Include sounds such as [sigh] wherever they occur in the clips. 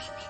Creepy.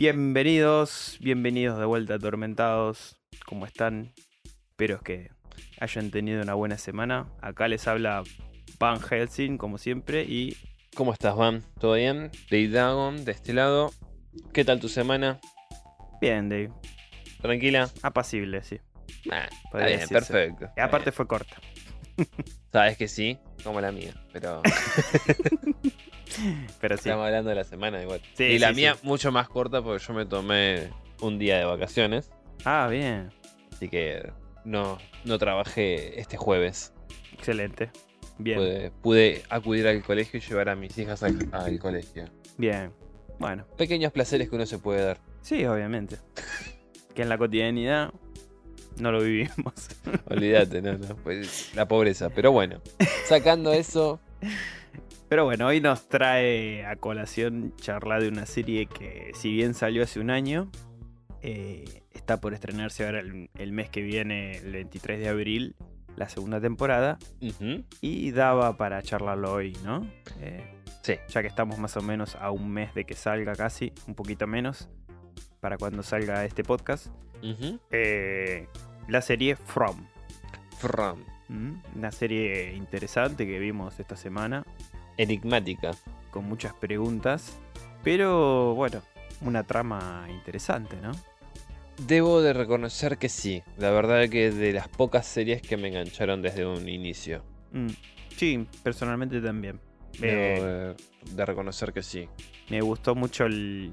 Bienvenidos, bienvenidos de vuelta atormentados. ¿Cómo están? Espero que hayan tenido una buena semana. Acá les habla Van Helsing, como siempre, y ¿Cómo estás, Van? ¿Todo bien? Dave Dagon, de este lado. ¿Qué tal tu semana? bien, Dave. ¿Tranquila? Apacible, sí. Nah, está Podría bien, perfecto. Aparte fue corta. [laughs] Sabes que sí, como la mía, pero [laughs] Pero sí. estamos hablando de la semana igual. Sí, y la mía mucho más corta porque yo me tomé un día de vacaciones, Ah, bien. así que no, no trabajé este jueves. Excelente. Bien, Pude, pude acudir al colegio y llevar a mis hijas al, al colegio. bien. Bueno, Pequeños placeres que uno se puede dar. sí, obviamente. Que en la cotidianidad no lo vivimos. [laughs] Olvídate, no, no, pues, la pobreza. Pero bueno, sacando [laughs] eso, Pero bueno, hoy nos trae a colación charlar de una serie que, si bien salió hace un año, eh, está por estrenarse ahora el, el mes que viene, el 23 de abril, la segunda temporada. Y daba para charlarlo hoy, ¿no? Eh, sí. ya que estamos más o menos a un mes de que salga casi, un poquito menos, para cuando salga este podcast. Eh, la serie From. From. ¿m? Una serie interesante que vimos esta semana. Enigmática. con muchas preguntas, pero bueno, una trama interesante, ¿no? Debo de reconocer que sí. La verdad que de las pocas series que me engancharon desde un inicio. Mm, sí, personalmente también. Debo Eh, de, de reconocer que sí. me gustó mucho el...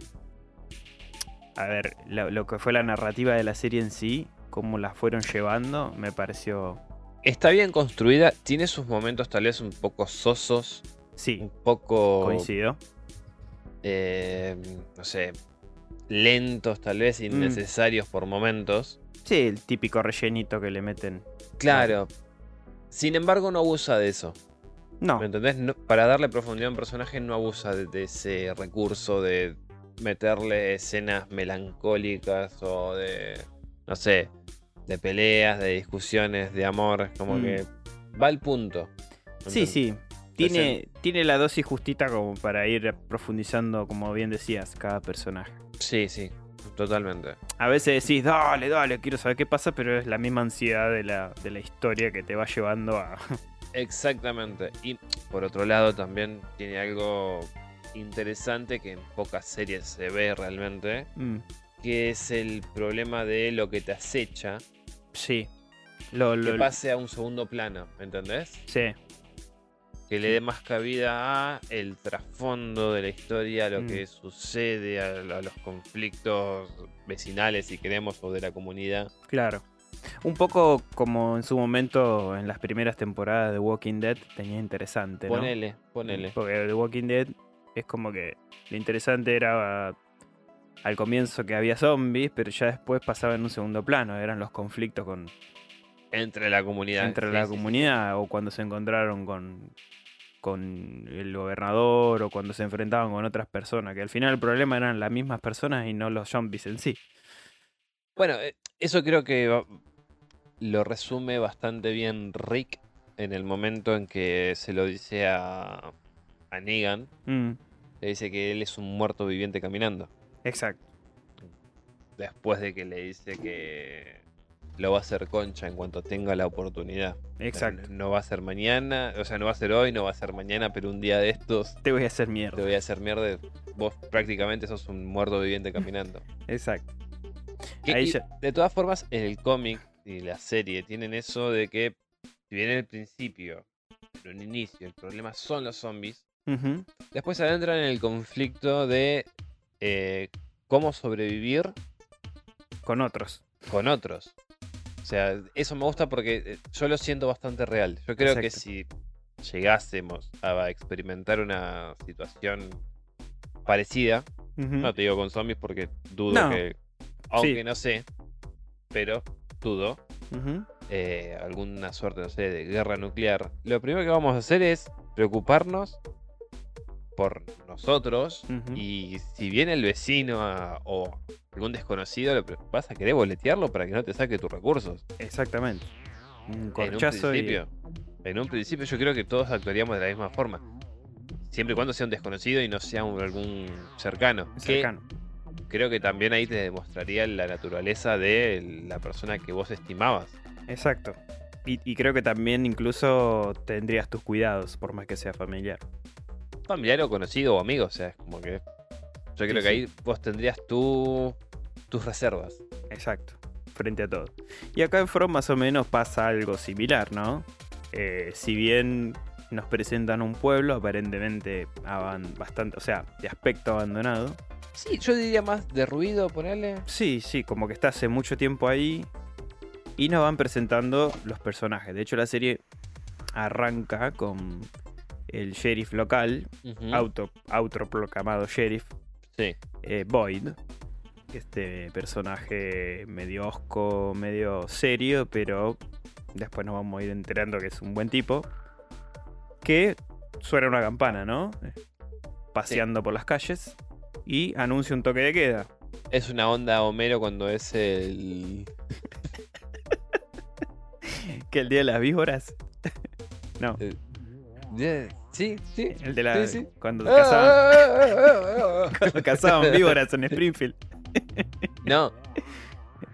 A ver, lo, lo que fue la narrativa de la serie en sí, cómo la fueron llevando, me pareció... Está bien construida, tiene sus momentos tal vez un poco sosos, Sí, un poco, coincido. eh, no sé, lentos tal Mm. vez, innecesarios por momentos. Sí, el típico rellenito que le meten. Claro. Sin embargo, no abusa de eso. No, ¿Me entendés? No- para darle profundidad a un personaje no abusa de, de ese recurso de meterle escenas melancólicas o de, no sé, de peleas, de discusiones, de amor. Como Mm. que va al punto. sí, sí. Tiene, tiene la dosis justita como para ir profundizando, como bien decías, cada personaje. Sí, sí, totalmente. A veces decís, dale, dale, quiero saber qué pasa, pero es la misma ansiedad de la, de la historia que te va llevando a... [laughs] Exactamente. Y por otro lado también tiene algo interesante que en pocas series se ve realmente, Mm, que es el problema de lo que te acecha sí. Lo, que lo- pase a un segundo plano, ¿me entendés? sí. Que le dé más cabida a el trasfondo de la historia, a lo Mm. que sucede, a, a los conflictos vecinales, si queremos, o de la comunidad. Claro. Un poco como en su momento en las primeras temporadas de Walking Dead tenía interesante, ¿no? Ponele, ponele. Porque The Walking Dead es como que lo interesante era al comienzo que había zombies, pero ya después pasaba en un segundo plano, eran los conflictos con, Entre la comunidad. entre sí, la sí, sí. comunidad o cuando se encontraron con, con el gobernador o cuando se enfrentaban con otras personas, que al final el problema eran las mismas personas y no los zombies en sí. Bueno, eh, eso creo que lo resume bastante bien Rick en el momento en que se lo dice a, a Negan. Mm, Le dice que él es un muerto viviente caminando. exacto. Después de que le dice que lo va a hacer concha en cuanto tenga la oportunidad. Exacto. No va a ser mañana, o sea, no va a ser hoy, no va a ser mañana, pero un día de estos Te voy a hacer te mierda. voy a hacer mierda. Vos prácticamente sos un muerto viviente caminando. [laughs] Exacto. Que- Ahí y ya- De todas formas, en el cómic y la serie tienen eso de que, si bien en el principio, en un inicio, el problema son los zombies, después adentran en el conflicto de eh, cómo sobrevivir con otros. con otros. O sea, eso me gusta porque eh, yo lo siento bastante real. Yo creo que si llegásemos a experimentar una situación parecida, no te digo con zombies porque dudo No. que, aunque Sí. no sé, pero dudo, eh, alguna suerte, no sé, de guerra nuclear, lo primero que vamos a hacer es preocuparnos por nosotros y si viene el vecino a- o algún desconocido, lo pre- vas a querer boletearlo para que no te saque tus recursos. Exactamente. Un En un corchazo y. principio, en un principio yo creo que todos actuaríamos de la misma forma. Siempre y cuando sea un desconocido y no sea un- algún cercano. que cercano. creo que también ahí te demostraría la naturaleza de la persona que vos estimabas. Exacto. Y, y creo que también incluso tendrías tus cuidados, por más que sea familiar. Familiar o conocido o amigo, o sea, es como que. Yo creo Sí, que sí. ahí vos tendrías tu, tus reservas. Exacto. Frente a todo. Y acá en From más o menos pasa algo similar, ¿no? Eh, si bien nos presentan un pueblo aparentemente bastante, o sea, de aspecto abandonado. Sí, yo diría más de ruido, ponerle. Sí, sí, como que está hace mucho tiempo ahí. Y nos van presentando los personajes. De hecho, la serie arranca con el sheriff local, auto, autoproclamado sheriff, Sí. eh, Boyd. Este personaje medio osco, medio serio, pero después nos vamos a ir enterando que es un buen tipo. Que suena una campana, ¿no? Paseando por las calles y anuncia un toque de queda. Es una onda Homero cuando es el. [laughs] Que el día de las víboras. [laughs] no, Eh, Sí, sí. el de la. sí, sí. Cuando, cazaban, [laughs] cuando cazaban víboras en Springfield. [laughs] No.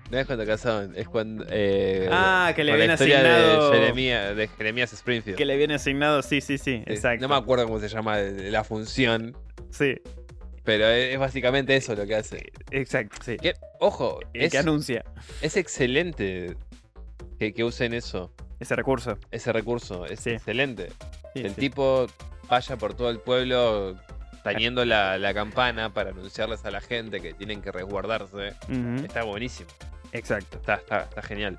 No es cuando cazaban, es cuando. eh, Ah, que le historia asignado- De Jeremías, de Jeremías Springfield. Que le viene asignado, sí, sí, sí, exacto. No me acuerdo cómo se llama la función, Sí, pero es, es básicamente eso lo que hace. exacto, sí. Que, ojo, El es, que anuncia es excelente que, que usen eso, ese recurso. ese recurso. Es Sí. excelente. Sí, el sí. tipo vaya por todo el pueblo tañendo la, la campana para anunciarles a la gente que tienen que resguardarse. Está buenísimo. Exacto. Está, está, está genial.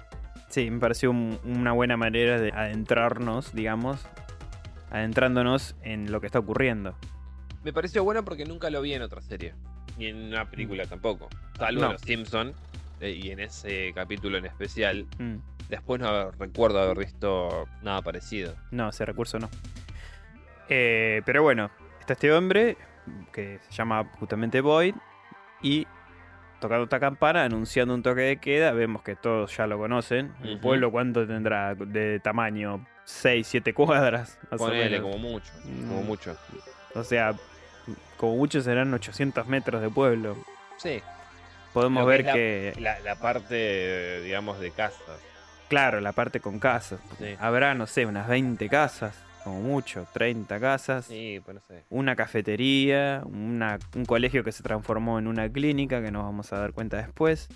Sí, me pareció un- una buena manera de adentrarnos, digamos, adentrándonos en lo que está ocurriendo. Me pareció bueno porque nunca lo vi en otra serie. Ni en una película tampoco. Salvo No. en Los Simpson eh, y en ese capítulo en especial. Mm, Después no recuerdo haber visto nada parecido. no, ese recurso no. Eh, pero bueno, está este hombre que se llama justamente Boyd y tocando esta campana, anunciando un toque de queda. Vemos que todos ya lo conocen. El Ujú. pueblo, ¿cuánto tendrá de tamaño? 6, 7 cuadras. Ponele como mucho. Como Mm. mucho. O sea, como mucho serán 800 metros de pueblo. Sí. Podemos que ver la- que, La, la parte, digamos, de casas. claro, la parte con casas. Sí. Habrá, no sé, unas 20 casas, como mucho, 30 casas. Sí, pues no sé. Una cafetería, una- un colegio que se transformó en una clínica, que nos vamos a dar cuenta después.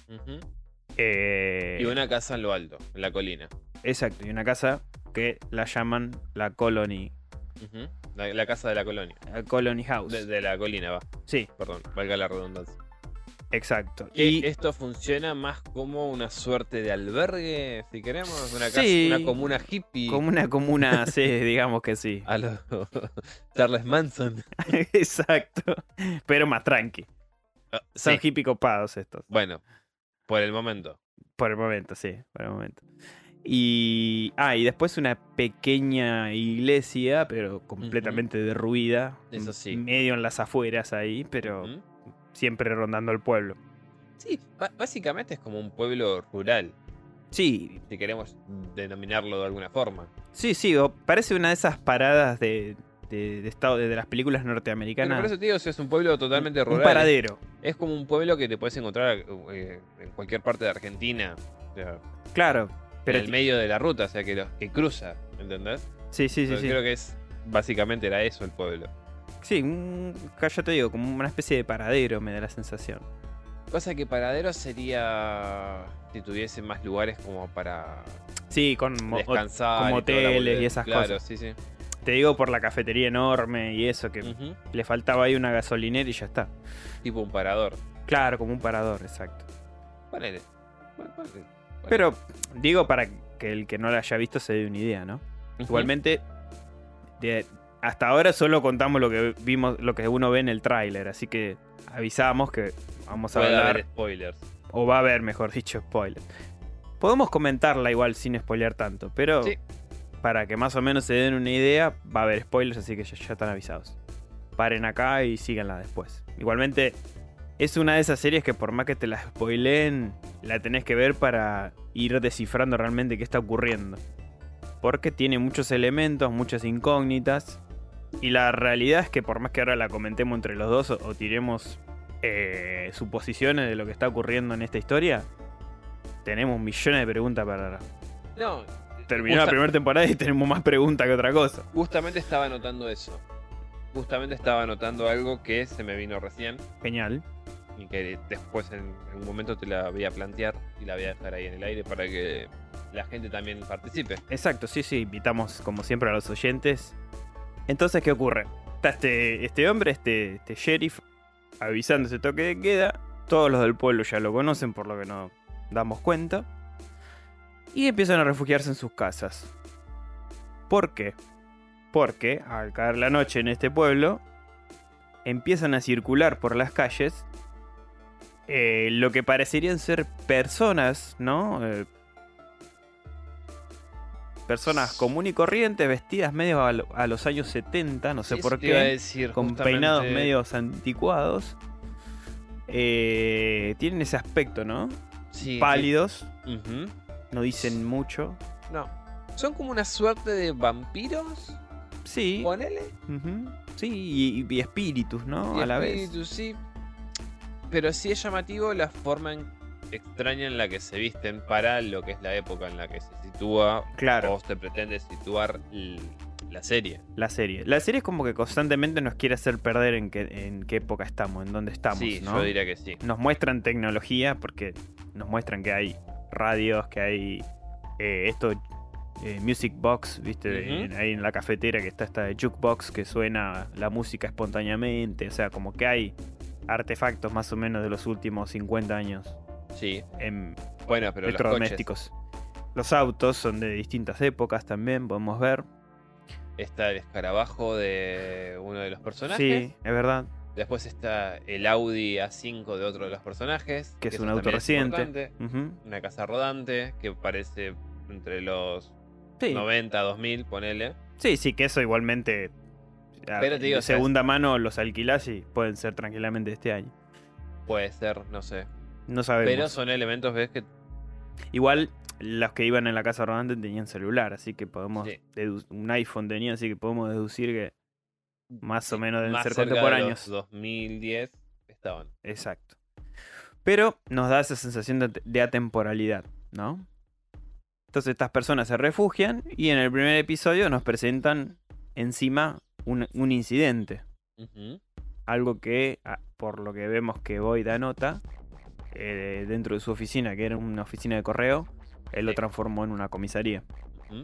Eh, Y una casa en lo alto, en la colina. Exacto, y una casa que la llaman la Colony, la, la casa de la colonia. la Colony House. De, de la colina, va. Sí, Perdón, valga la redundancia. Exacto. Que Y esto funciona más como una suerte de albergue, si queremos, una, casa, Sí. una comuna hippie. como una comuna, [laughs] sí, digamos que sí. A lo [laughs] Charles Manson. [laughs] Exacto. Pero más tranqui. Ah, Son sí. hippie copados estos. Bueno, por el momento. Por el momento, sí, por el momento. Y. Ah, y después una pequeña iglesia, pero completamente derruida. Eso sí. Medio en las afueras ahí, pero. Siempre rondando el pueblo. Sí, básicamente es como un pueblo rural, Sí, si queremos denominarlo de alguna forma. sí, sí. Parece una de esas paradas de, de, de estado de, de las películas Pero norteamericanas. por eso te digo, o sea, es un pueblo totalmente un rural. paradero. Es como un pueblo que te puedes encontrar eh, en cualquier parte de Argentina. O sea, Claro. Pero en el medio de la ruta, o sea, que, lo- que cruza, ¿entendés? Sí, sí, sí, sí. Creo que es básicamente era eso el pueblo. Sí, un, ya te digo, como una especie de paradero me da la sensación. Cosa que paradero sería si tuviese más lugares como para Sí, con descansar. como y hoteles y esas claro, cosas. sí, sí. Te digo por la cafetería enorme y eso, que le faltaba ahí una gasolinera y ya está. Tipo un parador. Claro, como un parador, exacto. Ponele. Ponele. Ponele. Pero digo para que el que no la haya visto se dé una idea, ¿no? Igualmente, de- hasta ahora solo contamos lo que vimos, lo que uno ve en el tráiler, así que avisamos que vamos a Puede hablar, haber spoilers. o va a haber, mejor dicho, spoiler. Podemos comentarla igual sin spoilear tanto, pero Sí. para que más o menos se den una idea, va a haber spoilers, así que ya, ya están avisados. Paren acá y síganla después. Igualmente, es una de esas series que por más que te la spoileen, la tenés que ver para ir descifrando realmente qué está ocurriendo. Porque tiene muchos elementos, muchas incógnitas. Y la realidad es que por más que ahora la comentemos entre los dos o, o tiremos eh, suposiciones de lo que está ocurriendo en esta historia, tenemos millones de preguntas para... No. Terminó la primera temporada y tenemos más preguntas que otra cosa. Justamente estaba notando eso. Justamente estaba notando algo que se me vino recién Genial. y que después en algún momento te la voy a plantear y la voy a dejar ahí en el aire para que la gente también participe. Exacto, sí, sí, invitamos como siempre a los oyentes. Entonces, ¿qué ocurre? Está este, este hombre, este, este sheriff, avisando ese toque de queda. Todos los del pueblo ya lo conocen, por lo que nos damos cuenta. Y empiezan a refugiarse en sus casas. ¿Por qué? Porque al caer la noche en este pueblo, empiezan a circular por las calles eh, lo que parecerían ser personas, ¿no? Eh, personas comunes y corrientes, vestidas medio a, lo- a los años 70, no sé Sí, por qué, decir, con justamente- peinados medios anticuados. Eh, tienen ese aspecto, ¿no? Sí, sí. Pálidos, no dicen mucho. No. Son como una suerte de vampiros. Sí, Ponele. sí, y, y espíritus, ¿no? Y a la vez. espíritu, sí. Pero sí es llamativo la forma en- extraña en la que se visten para lo que es la época en la que se sitúa Claro. o se pretende situar la serie. La serie. La serie es como que constantemente nos quiere hacer perder en qué, en qué época estamos, en dónde estamos, sí, ¿no? yo diría que sí. nos muestran tecnología porque nos muestran que hay radios, que hay eh, esto, eh, music box, viste, ahí en la cafetera que está esta jukebox que suena la música espontáneamente, o sea, como que hay artefactos más o menos de los últimos 50 años Sí. en Bueno, pero los electrodomésticos. Los autos son de distintas épocas también, podemos ver. Está el escarabajo de uno de los personajes. Sí, es verdad. Después está el Audi A5 de otro de los personajes. Que es un auto reciente. Una casa rodante que parece entre los Sí. 90, 2000, ponele. Sí, sí, que eso igualmente. a- Pero te digo, de segunda mano los alquilás y pueden ser tranquilamente este año. Puede ser, no sé. No sabemos. Pero son elementos, ves, que Igual los que iban en la casa rodante tenían celular, así que podemos. Sí. un iPhone tenía, así que podemos deducir que más o menos deben más ser cerca de contemporáneos. los 2010 estaban. Exacto. Pero nos da esa sensación de, de atemporalidad, ¿no? Entonces estas personas se refugian y en el primer episodio nos presentan encima un, un incidente. Algo que, por lo que vemos que Boyd anota, eh, dentro de su oficina, que era una oficina de correo, él lo transformó en una comisaría. Ujú.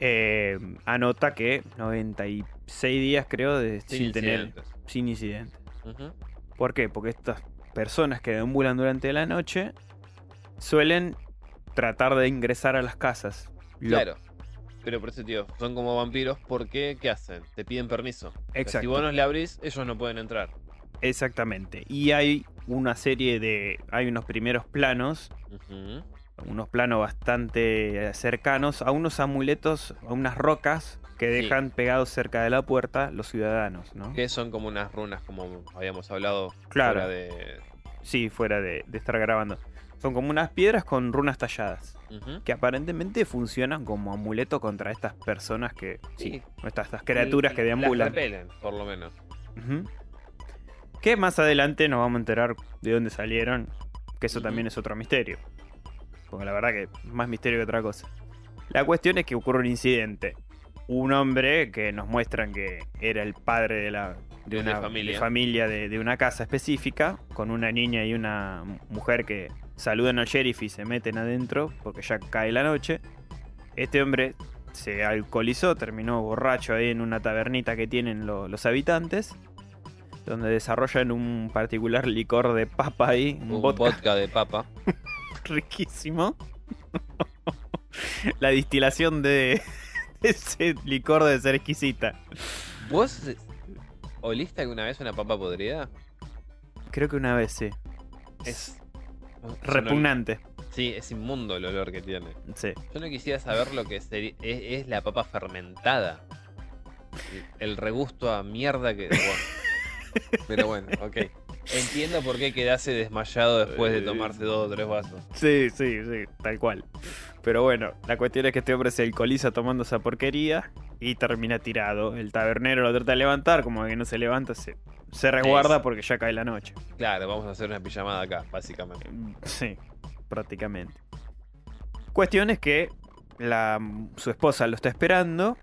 Eh, anota que 96 días, creo, de, sin, Sin tener. incidentes. Sin incidente. Ujú. ¿Por qué? Porque estas personas que deambulan durante la noche suelen tratar de ingresar a las casas. Lo- Claro. Pero por eso, tío, son como vampiros porque, ¿qué hacen? Te piden permiso. O sea, Si Exacto. vos no le abrís, ellos no pueden entrar. Exactamente. Y hay una serie de. Hay unos primeros planos. Unos planos bastante cercanos a unos amuletos, a unas rocas que Sí. dejan pegados cerca de la puerta los ciudadanos, ¿no? Que son como unas runas, como habíamos hablado. Claro. fuera de... Sí, fuera de, de estar grabando. Son como unas piedras con runas talladas. Que aparentemente funcionan como amuleto contra estas personas que. Sí, Sí. estas, estas criaturas que Las deambulan. repelen, por lo menos. Ujú. Que más adelante nos vamos a enterar de dónde salieron. Que eso también es otro misterio. Porque la verdad que más misterio que otra cosa. La cuestión es que ocurre un incidente. Un hombre que nos muestran que era el padre de la De una familia. de familia de, de una casa específica, con una niña y una mujer que saludan al sheriff y se meten adentro porque ya cae la noche. Este hombre se alcoholizó, terminó borracho ahí en una tabernita que tienen lo- los habitantes. Donde desarrollan un particular licor de papa ahí, un, Un vodka, vodka de papa. [laughs] riquísimo. [laughs] La distilación [laughs] de ese licor debe ser exquisita. ¿Vos oliste alguna vez una papa podrida? Creo que una vez sí. Es. Repugnante. Sí, es inmundo el olor que tiene. Sí. Yo no quisiera saber lo que sería, es, es la papa fermentada. El, el regusto a mierda que. bueno. Pero bueno, ok. Entiendo por qué quedase desmayado después de tomarse dos o tres vasos. Sí, sí, sí, tal cual. Pero bueno, la cuestión es que este hombre se alcoholiza tomando esa porquería y termina tirado. El tabernero lo trata de levantar, como que no se levanta, se, se resguarda Es- porque ya cae la noche. Claro, vamos a hacer una pijamada acá, básicamente. Sí, prácticamente. Cuestión es que la, su esposa lo está esperando.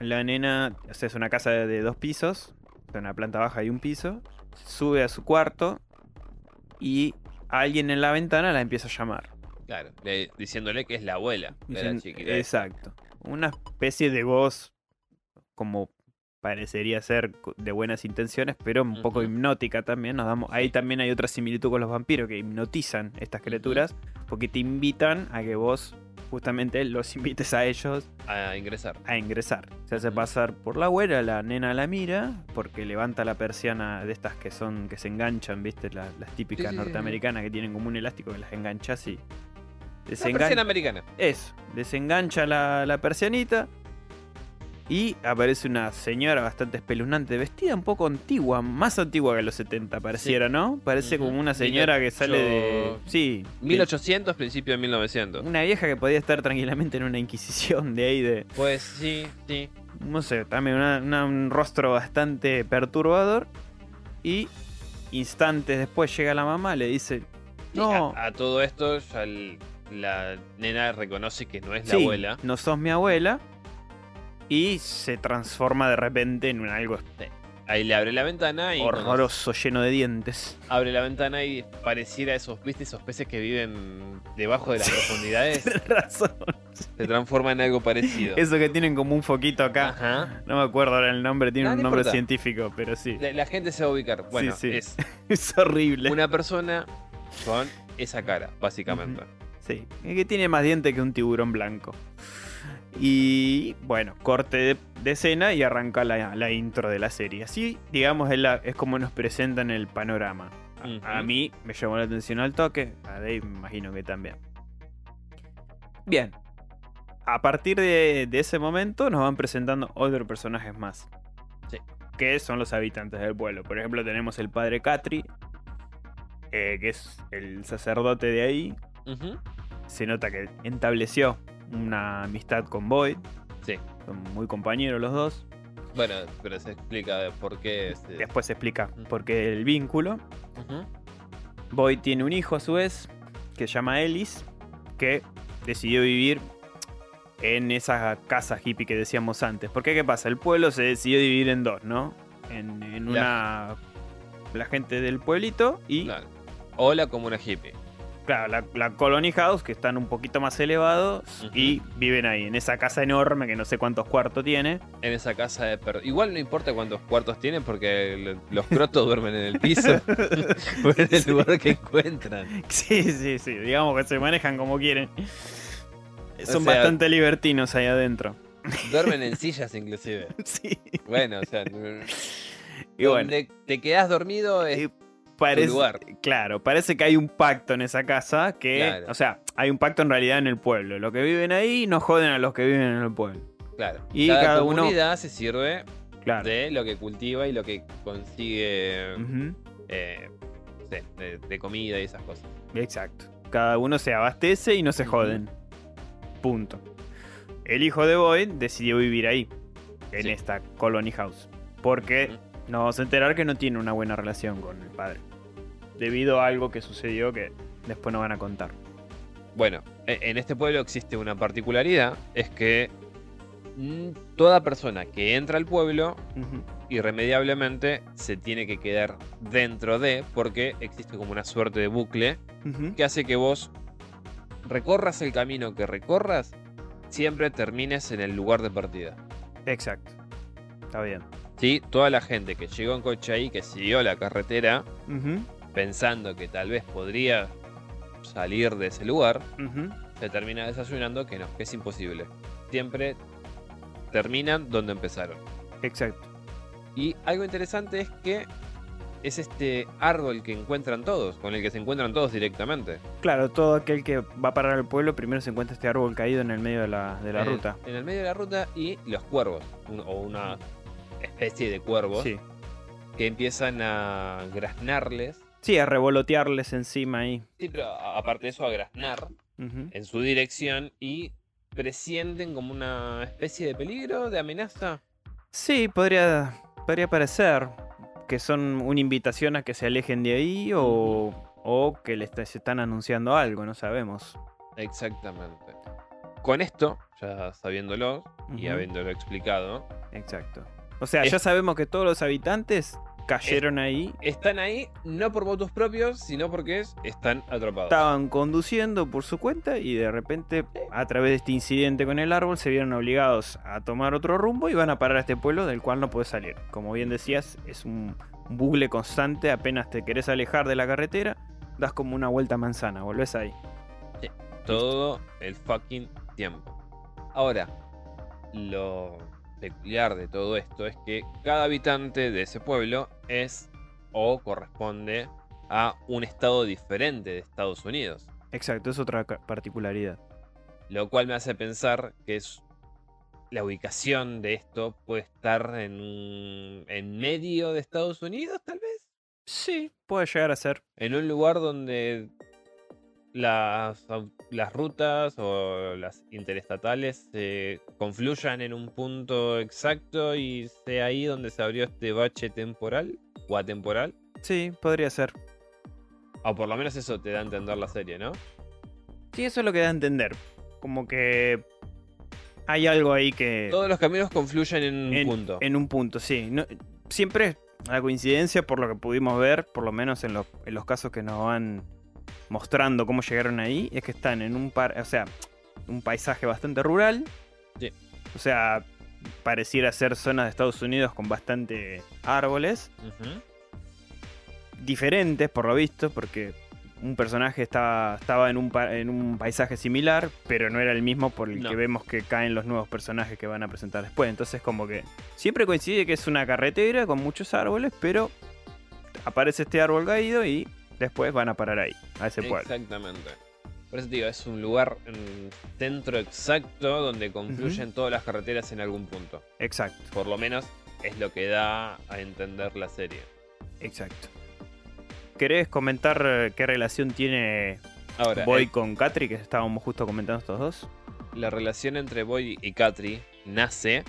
La nena, o sea, es una casa de, de dos pisos, de una planta baja y un piso. Sube a su cuarto y alguien en la ventana la empieza a llamar. Claro, le- diciéndole que es la abuela de la chiquita. Exacto. Una especie de voz como parecería ser de buenas intenciones, pero un poco hipnótica también. Nos damos, ahí también hay otra similitud con los vampiros que hipnotizan estas criaturas porque te invitan a que vos justamente los invites a ellos A ingresar. a ingresar. Se hace pasar por la abuela, la nena la mira porque levanta la persiana de estas que son que se enganchan, ¿viste? La- las típicas Sí, sí, norteamericanas que tienen como un elástico que las enganchas y La desengan- persiana americana. eso, desengancha la, la persianita y aparece una señora bastante espeluznante, vestida un poco antigua, más antigua que los 70 pareciera, ¿no? Parece como una señora que sale de... Sí, de- 1800, principio de 1900. una vieja que podía estar tranquilamente en una inquisición de ahí de... Pues sí, sí. No sé, también una- una- un rostro bastante perturbador y instantes después llega la mamá, le dice... No, A, a todo esto, ya el- la nena reconoce que no es la abuela. no sos mi abuela. Y se transforma de repente en un algo Ahí le abre la ventana y. horroroso, lleno de dientes. Abre la ventana y pareciera esos, ¿viste? Esos peces que viven debajo de las profundidades. [laughs] Tienes razón. Se transforma en algo parecido. [laughs] Eso que tienen como un foquito acá. Ajá. No me acuerdo ahora el nombre, tiene un no nombre importa. científico, pero sí. La, la gente se va a ubicar. Bueno, sí. es [laughs] Es horrible. una persona con esa cara, básicamente. Sí, es que tiene más diente que un tiburón blanco. Y bueno, corte de, de escena y arranca la, la intro de la serie. Así, digamos, es, la- es como nos presentan el panorama. A, mí me llamó la atención al toque, a Dave me imagino que también. Bien, a partir de, de ese momento nos van presentando otros personajes más. Sí. Que son los habitantes del pueblo. Por ejemplo, tenemos el padre Catri, eh, que es el sacerdote de ahí, se nota que estableció una amistad con Boyd. Sí. Son muy compañeros los dos. Bueno, pero se explica por qué. este- Después se explica por qué el vínculo. Boyd tiene un hijo a su vez, que se llama Ellis, que decidió vivir en esa casa hippie que decíamos antes. Porque ¿qué pasa? El pueblo se decidió dividir en dos, ¿no? En, en una... La gente del pueblito y Claro. Hola como una hippie. Claro, la, la Colony House, que están un poquito más elevados y viven ahí, en esa casa enorme que no sé cuántos cuartos tiene. En esa casa de perros. Igual no importa cuántos cuartos tienen porque lo- los crotos duermen en el piso. [laughs] [laughs] Por el lugar que encuentran. Sí, sí, sí, digamos que se manejan como quieren. Son sea- bastante libertinos ahí adentro. Duermen en [laughs] sillas inclusive. Sí. Bueno, o sea, Y bueno, donde te quedas dormido es parece, lugar. claro, parece que hay un pacto en esa casa que, Claro. o sea, hay un pacto en realidad en el pueblo. Los que viven ahí no joden a los que viven en el pueblo. claro. y cada, cada uno- comunidad se sirve Claro. de lo que cultiva y lo que consigue eh, de, de comida y esas cosas. Exacto. Cada uno se abastece y no se joden. Punto. El hijo de Boyd decidió vivir ahí, en Sí. esta Colony House. Porque. Nos vamos a enterar que no tiene una buena relación con el padre. Debido a algo que sucedió que después nos van a contar. Bueno, e- en este pueblo existe una particularidad, es que mm, toda persona que entra al pueblo irremediablemente se tiene que quedar dentro de, porque existe como una suerte de bucle que hace que vos recorras el camino que recorras, siempre termines en el lugar de partida. Exacto. Está bien. Sí, toda la gente que llegó en coche ahí, que siguió la carretera, pensando que tal vez podría salir de ese lugar, se termina desayunando que no, que es imposible. Siempre terminan donde empezaron. Exacto. Y algo interesante es que es este árbol que encuentran todos, con el que se encuentran todos directamente. Claro, todo aquel que va a parar al pueblo primero se encuentra este árbol caído en el medio de la, de la En ruta. En el medio de la ruta y los cuervos, un- o una especie de cuervos, Sí. que empiezan a graznarles. Sí, a revolotearles encima ahí. Sí, pero aparte de eso, a graznar en su dirección y presienten como una especie de peligro, de amenaza. Sí, podría, podría parecer que son una invitación a que se alejen de ahí o, o que les se están anunciando algo, no sabemos. Exactamente. Con esto, ya sabiéndolo y habiéndolo explicado, Exacto. O sea, Es- ya sabemos que todos los habitantes cayeron ahí, están ahí no por votos propios, sino porque es- están atrapados. estaban conduciendo por su cuenta y de repente, a través de este incidente con el árbol, se vieron obligados a tomar otro rumbo y van a parar a este pueblo del cual no puedes salir. Como bien decías, es un bucle constante, apenas te querés alejar de la carretera, das como una vuelta a manzana, volvés ahí. todo el fucking tiempo. Ahora, lo peculiar de todo esto es que cada habitante de ese pueblo es o corresponde a un estado diferente de Estados Unidos. Exacto, es otra particularidad. Lo cual me hace pensar que es la ubicación de esto puede estar en, en medio de Estados Unidos, tal vez. Sí, puede llegar a ser. En un lugar donde las, las rutas o las interestatales se confluyan en un punto exacto y sea ahí donde se abrió este bache temporal o atemporal. Sí, podría ser. O por lo menos eso te da a entender la serie, ¿no? Sí, eso es lo que da a entender. Como que hay algo ahí que... Todos los caminos confluyen en un en, punto. en un punto, sí. No- siempre una coincidencia por lo que pudimos ver, por lo menos en los, en los casos que nos van mostrando cómo llegaron ahí, es que están en un par, o sea, un paisaje bastante rural. Sí. O sea, pareciera ser zonas de Estados Unidos con bastante árboles. Diferentes por lo visto, porque un personaje estaba, estaba en, un, en un paisaje similar, pero no era el mismo por el No. que vemos que caen los nuevos personajes que van a presentar después. Entonces como que siempre coincide que es una carretera con muchos árboles, pero aparece este árbol caído y después van a parar ahí, a ese pueblo. Exactamente. Por eso te digo, es un lugar, un centro exacto donde confluyen todas las carreteras en algún punto. Exacto, Por lo menos es lo que da a entender la serie. exacto. ¿Querés comentar eh, qué relación tiene Ahora, Boy con Katri, que estábamos justo comentando estos dos? la relación entre Boy y Katri nace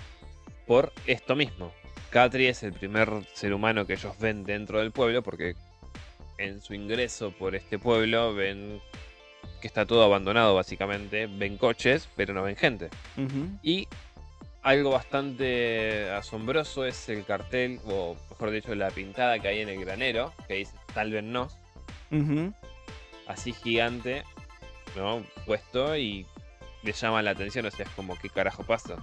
por esto mismo. Katri es el primer ser humano que ellos ven dentro del pueblo porque en su ingreso por este pueblo ven que está todo abandonado básicamente, ven coches pero no ven gente. Y algo bastante asombroso es el cartel, o mejor dicho, la pintada que hay en el granero, que dice Sálvennos, ujú. así gigante, ¿no? Puesto y le llama la atención, o sea, es como, ¿qué carajo pasa?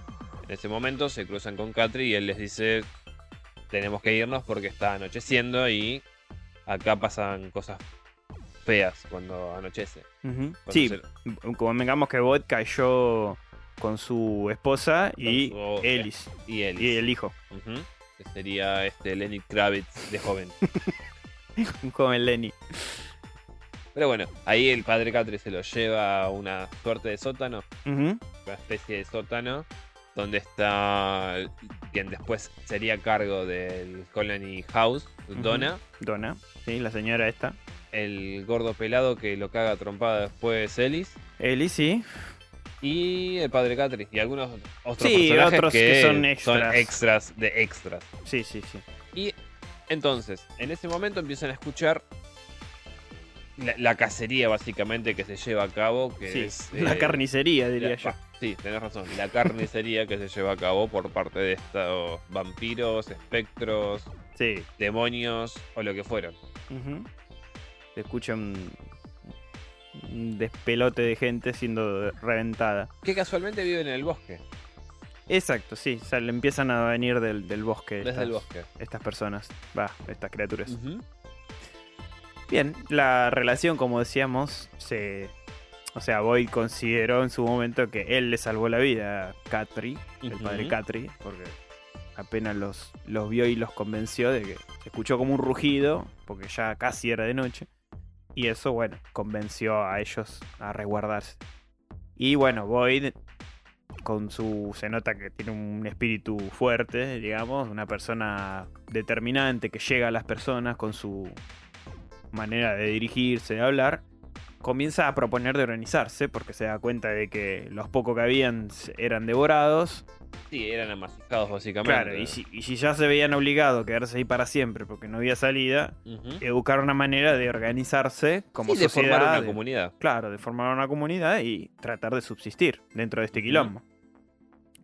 En ese momento se cruzan con Katri y él les dice, tenemos que irnos porque está anocheciendo y acá pasan cosas feas cuando anochece. Cuando Sí, se- como vengamos que Bot cayó con su esposa y su- Ellis. y el hijo, que sería este Lenny Kravitz de joven. [laughs] un joven Lenny. Pero bueno, ahí el padre Catri se lo lleva a una suerte de sótano, una especie de sótano, donde está quien después sería cargo del Colony House, Donna, Donna, sí, la señora esta. el gordo pelado que lo caga trompada después Ellis, Ellis, sí. y el padre Catri, y algunos otros Sí, personajes otros que son extras. extras de extras. Sí, sí, sí. Y entonces, en ese momento empiezan a escuchar la, la cacería básicamente que se lleva a cabo, que Sí, es... la eh, carnicería, diría la- yo. bah, Sí, tenés razón. La carnicería que se lleva a cabo por parte de estos vampiros, espectros, Sí. demonios o lo que fueron. ujú. Se escucha un, un despelote de gente siendo reventada. Que casualmente viven en el bosque. Exacto, sí. O sea, le empiezan a venir del, del bosque. Desde estas, el bosque. Estas personas. Va, estas criaturas. Bien, la relación, como decíamos, se. O sea, Boyd consideró en su momento que él le salvó la vida a Katri, el padre. Katri, porque apenas los, los vio y los convenció de que escuchó como un rugido, porque ya casi era de noche. Y eso, bueno, convenció a ellos a resguardarse. Y bueno, Boyd, con su. Se nota que tiene un espíritu fuerte, digamos, una persona determinante que llega a las personas con su manera de dirigirse, de hablar. Comienza a proponer de organizarse porque se da cuenta de que los pocos que habían eran devorados Sí, eran amasijados básicamente. Claro, y si, y si ya se veían obligados a quedarse ahí para siempre porque no había salida, buscar una manera de organizarse como Sí, de sociedad. formar una de- comunidad. Claro, de formar una comunidad y tratar de subsistir dentro de este quilombo.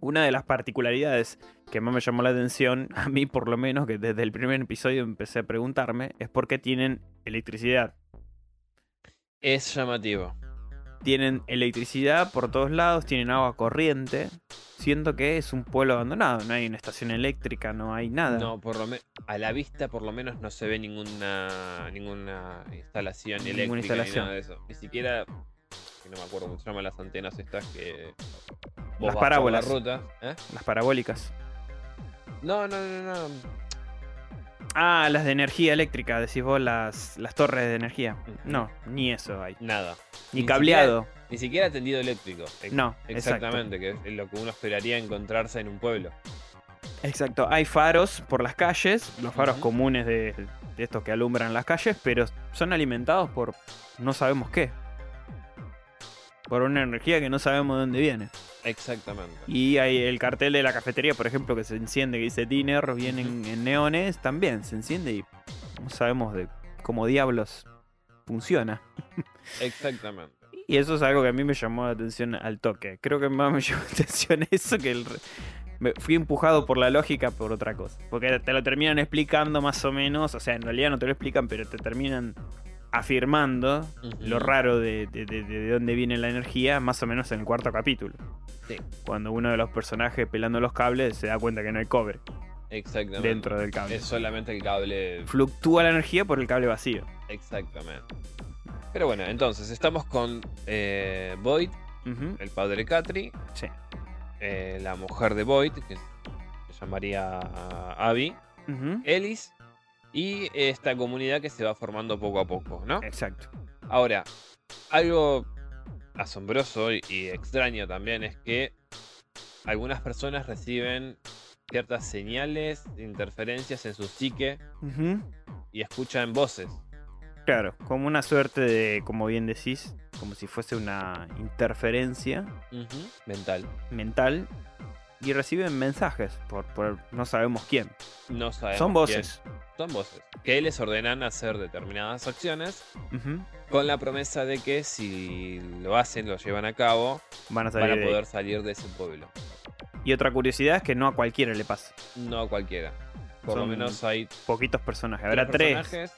Una de las particularidades que más me llamó la atención, [laughs] a mí por lo menos, que desde el primer episodio empecé a preguntarme, es por qué tienen electricidad. Es llamativo. Tienen electricidad por todos lados, tienen agua corriente. Siento que es un pueblo abandonado, no hay una estación eléctrica, no hay nada. No, por lo a la vista por lo menos no se ve ninguna ninguna instalación Ninguna eléctrica instalación. ni nada de eso. Ni siquiera no me acuerdo cómo se llaman las antenas estas que vos Las parábolas. la ruta. ¿eh? Las parabólicas. No, no, no, no. Ah, las de energía eléctrica, decís vos, las, las torres de energía. No, ni eso hay. Nada. Ni Ni cableado. Ni siquiera tendido eléctrico. No, exacto. Exactamente, que es lo que uno esperaría encontrarse en un pueblo. Exacto, hay faros por las calles, los faros comunes de, de estos que alumbran las calles, pero son alimentados por no sabemos qué. Por una energía que no sabemos de dónde viene. Exactamente. Y hay el cartel de la cafetería, por ejemplo, que se enciende, que dice dinner, viene en, neones, también se enciende y no sabemos de cómo diablos funciona. Exactamente. Y eso es algo que a mí me llamó la atención al toque. Creo que más me [laughs] llamó la atención eso que el... me fui empujado por la lógica por otra cosa. Porque te lo terminan explicando más o menos. O sea, en realidad no te lo explican, pero te terminan afirmando lo raro de, de, de- de dónde viene la energía, más o menos en el cuarto capítulo. Sí. Cuando uno de los personajes pelando los cables se da cuenta que no hay cobre Exactamente. dentro del cable. Es solamente el cable. Fluctúa la energía por el cable vacío. Exactamente. Pero bueno, entonces estamos con eh, Boyd, Ujú, el padre Katri, Sí. eh, la mujer de Boyd, que se llamaría Abby, Ujú, Ellis, y esta comunidad que se va formando poco a poco, ¿no? Exacto. Ahora, algo asombroso y, extraño también es que algunas personas reciben ciertas señales, interferencias en su psique y escuchan voces. Claro, como una suerte de, como bien decís, como si fuese una interferencia Mental. mental y reciben mensajes por, por no sabemos quién. No sabemos. Son quién. voces. Son voces. Que les ordenan hacer determinadas acciones con la promesa de que si lo hacen, lo llevan a cabo, Van a salir van a de ahí. poder salir de ese pueblo. Y otra curiosidad es que no a cualquiera le pasa. No a cualquiera. Por lo menos hay Poquitos personajes. Habrá tres, personajes.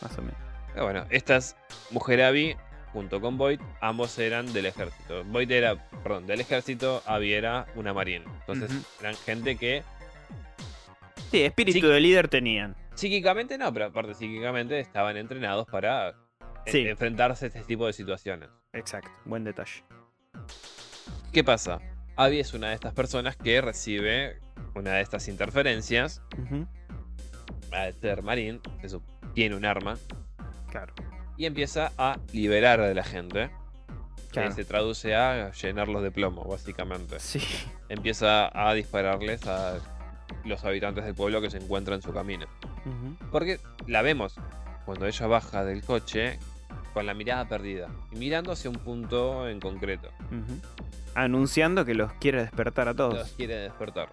más o menos. Pero bueno, estas Mujer Abby junto con Boyd, ambos eran del ejército. Boyd era, perdón, del ejército, Abby era una marina. Entonces eran gente que Sí, espíritu de líder tenían. psíquicamente no, pero aparte psíquicamente estaban entrenados para eh, enfrentarse a este tipo de situaciones. Exacto, buen detalle. ¿Qué pasa? Abby es una de estas personas que recibe una de estas interferencias. Ujú, Al ser marín, eso tiene un arma. Claro. Y empieza a liberar a la gente. Claro. Que se traduce a llenarlos de plomo, básicamente. Sí. Empieza a dispararles a los habitantes del pueblo que se encuentran en su camino. Porque la vemos cuando ella baja del coche con la mirada perdida y mirando hacia un punto en concreto. Anunciando que los quiere despertar a Los todos. quiere despertar.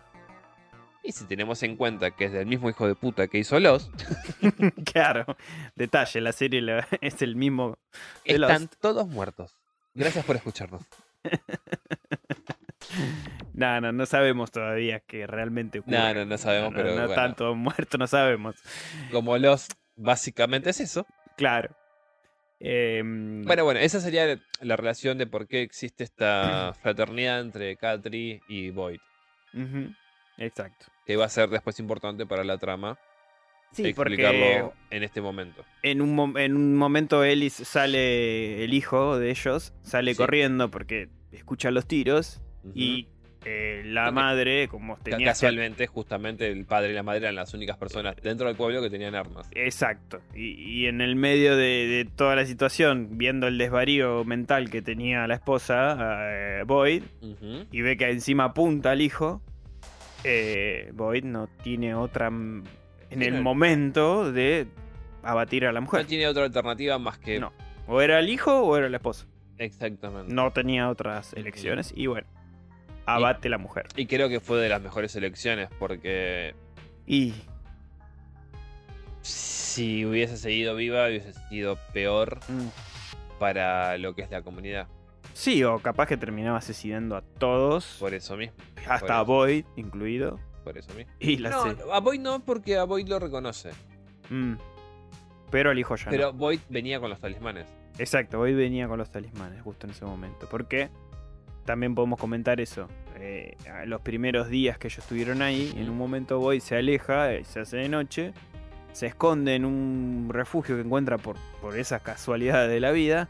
Y si tenemos en cuenta que es del mismo hijo de puta que hizo Los, [laughs] claro. Detalle, la serie la- [laughs] es el mismo. de están Lost. todos muertos. Gracias por escucharnos. [laughs] No, no, no sabemos todavía que realmente ocurre. No, no, no sabemos, No, pero no bueno. tanto muerto, no sabemos. Como Los básicamente es eso. Claro. Em, Bueno, bueno, esa sería la relación de por qué existe esta fraternidad entre Katri y Boyd. Ujú, Exacto. Que va a ser después importante para la trama Sí, explicarlo porque en este momento. en un, en un momento y- sale, el hijo de ellos, sale Sí. corriendo porque escucha los tiros y eh, la Porque madre, como tenía... Casualmente, justamente el padre y la madre eran las únicas personas dentro del pueblo que tenían armas. Exacto. Y, y en el medio de, de toda la situación, viendo el desvarío mental que tenía la esposa, eh, Boyd, y ve que encima apunta al hijo, eh, Boyd no tiene otra en el no- momento de abatir a la No mujer. tiene otra alternativa más que. No. O era el hijo o era la esposa. Exactamente. No tenía otras elecciones y bueno, abate la mujer. Y creo que fue de las mejores elecciones porque Y si hubiese seguido viva hubiese sido peor mm, para lo que es la comunidad. Sí, o capaz que terminaba asesinando a todos, Por eso mismo. hasta a. Boyd incluido. Por eso mismo. Y la No, a Boyd no, porque a Boyd lo reconoce. Mm. Pero el hijo ya Pero no. Boyd venía con los talismanes. Exacto, Boyd venía con los talismanes justo en ese momento. Porque también podemos comentar eso. eh, los primeros días que ellos estuvieron ahí, en un momento Boyd se aleja, eh, se hace de noche, se esconde en un refugio que encuentra por, por esas casualidades de la vida,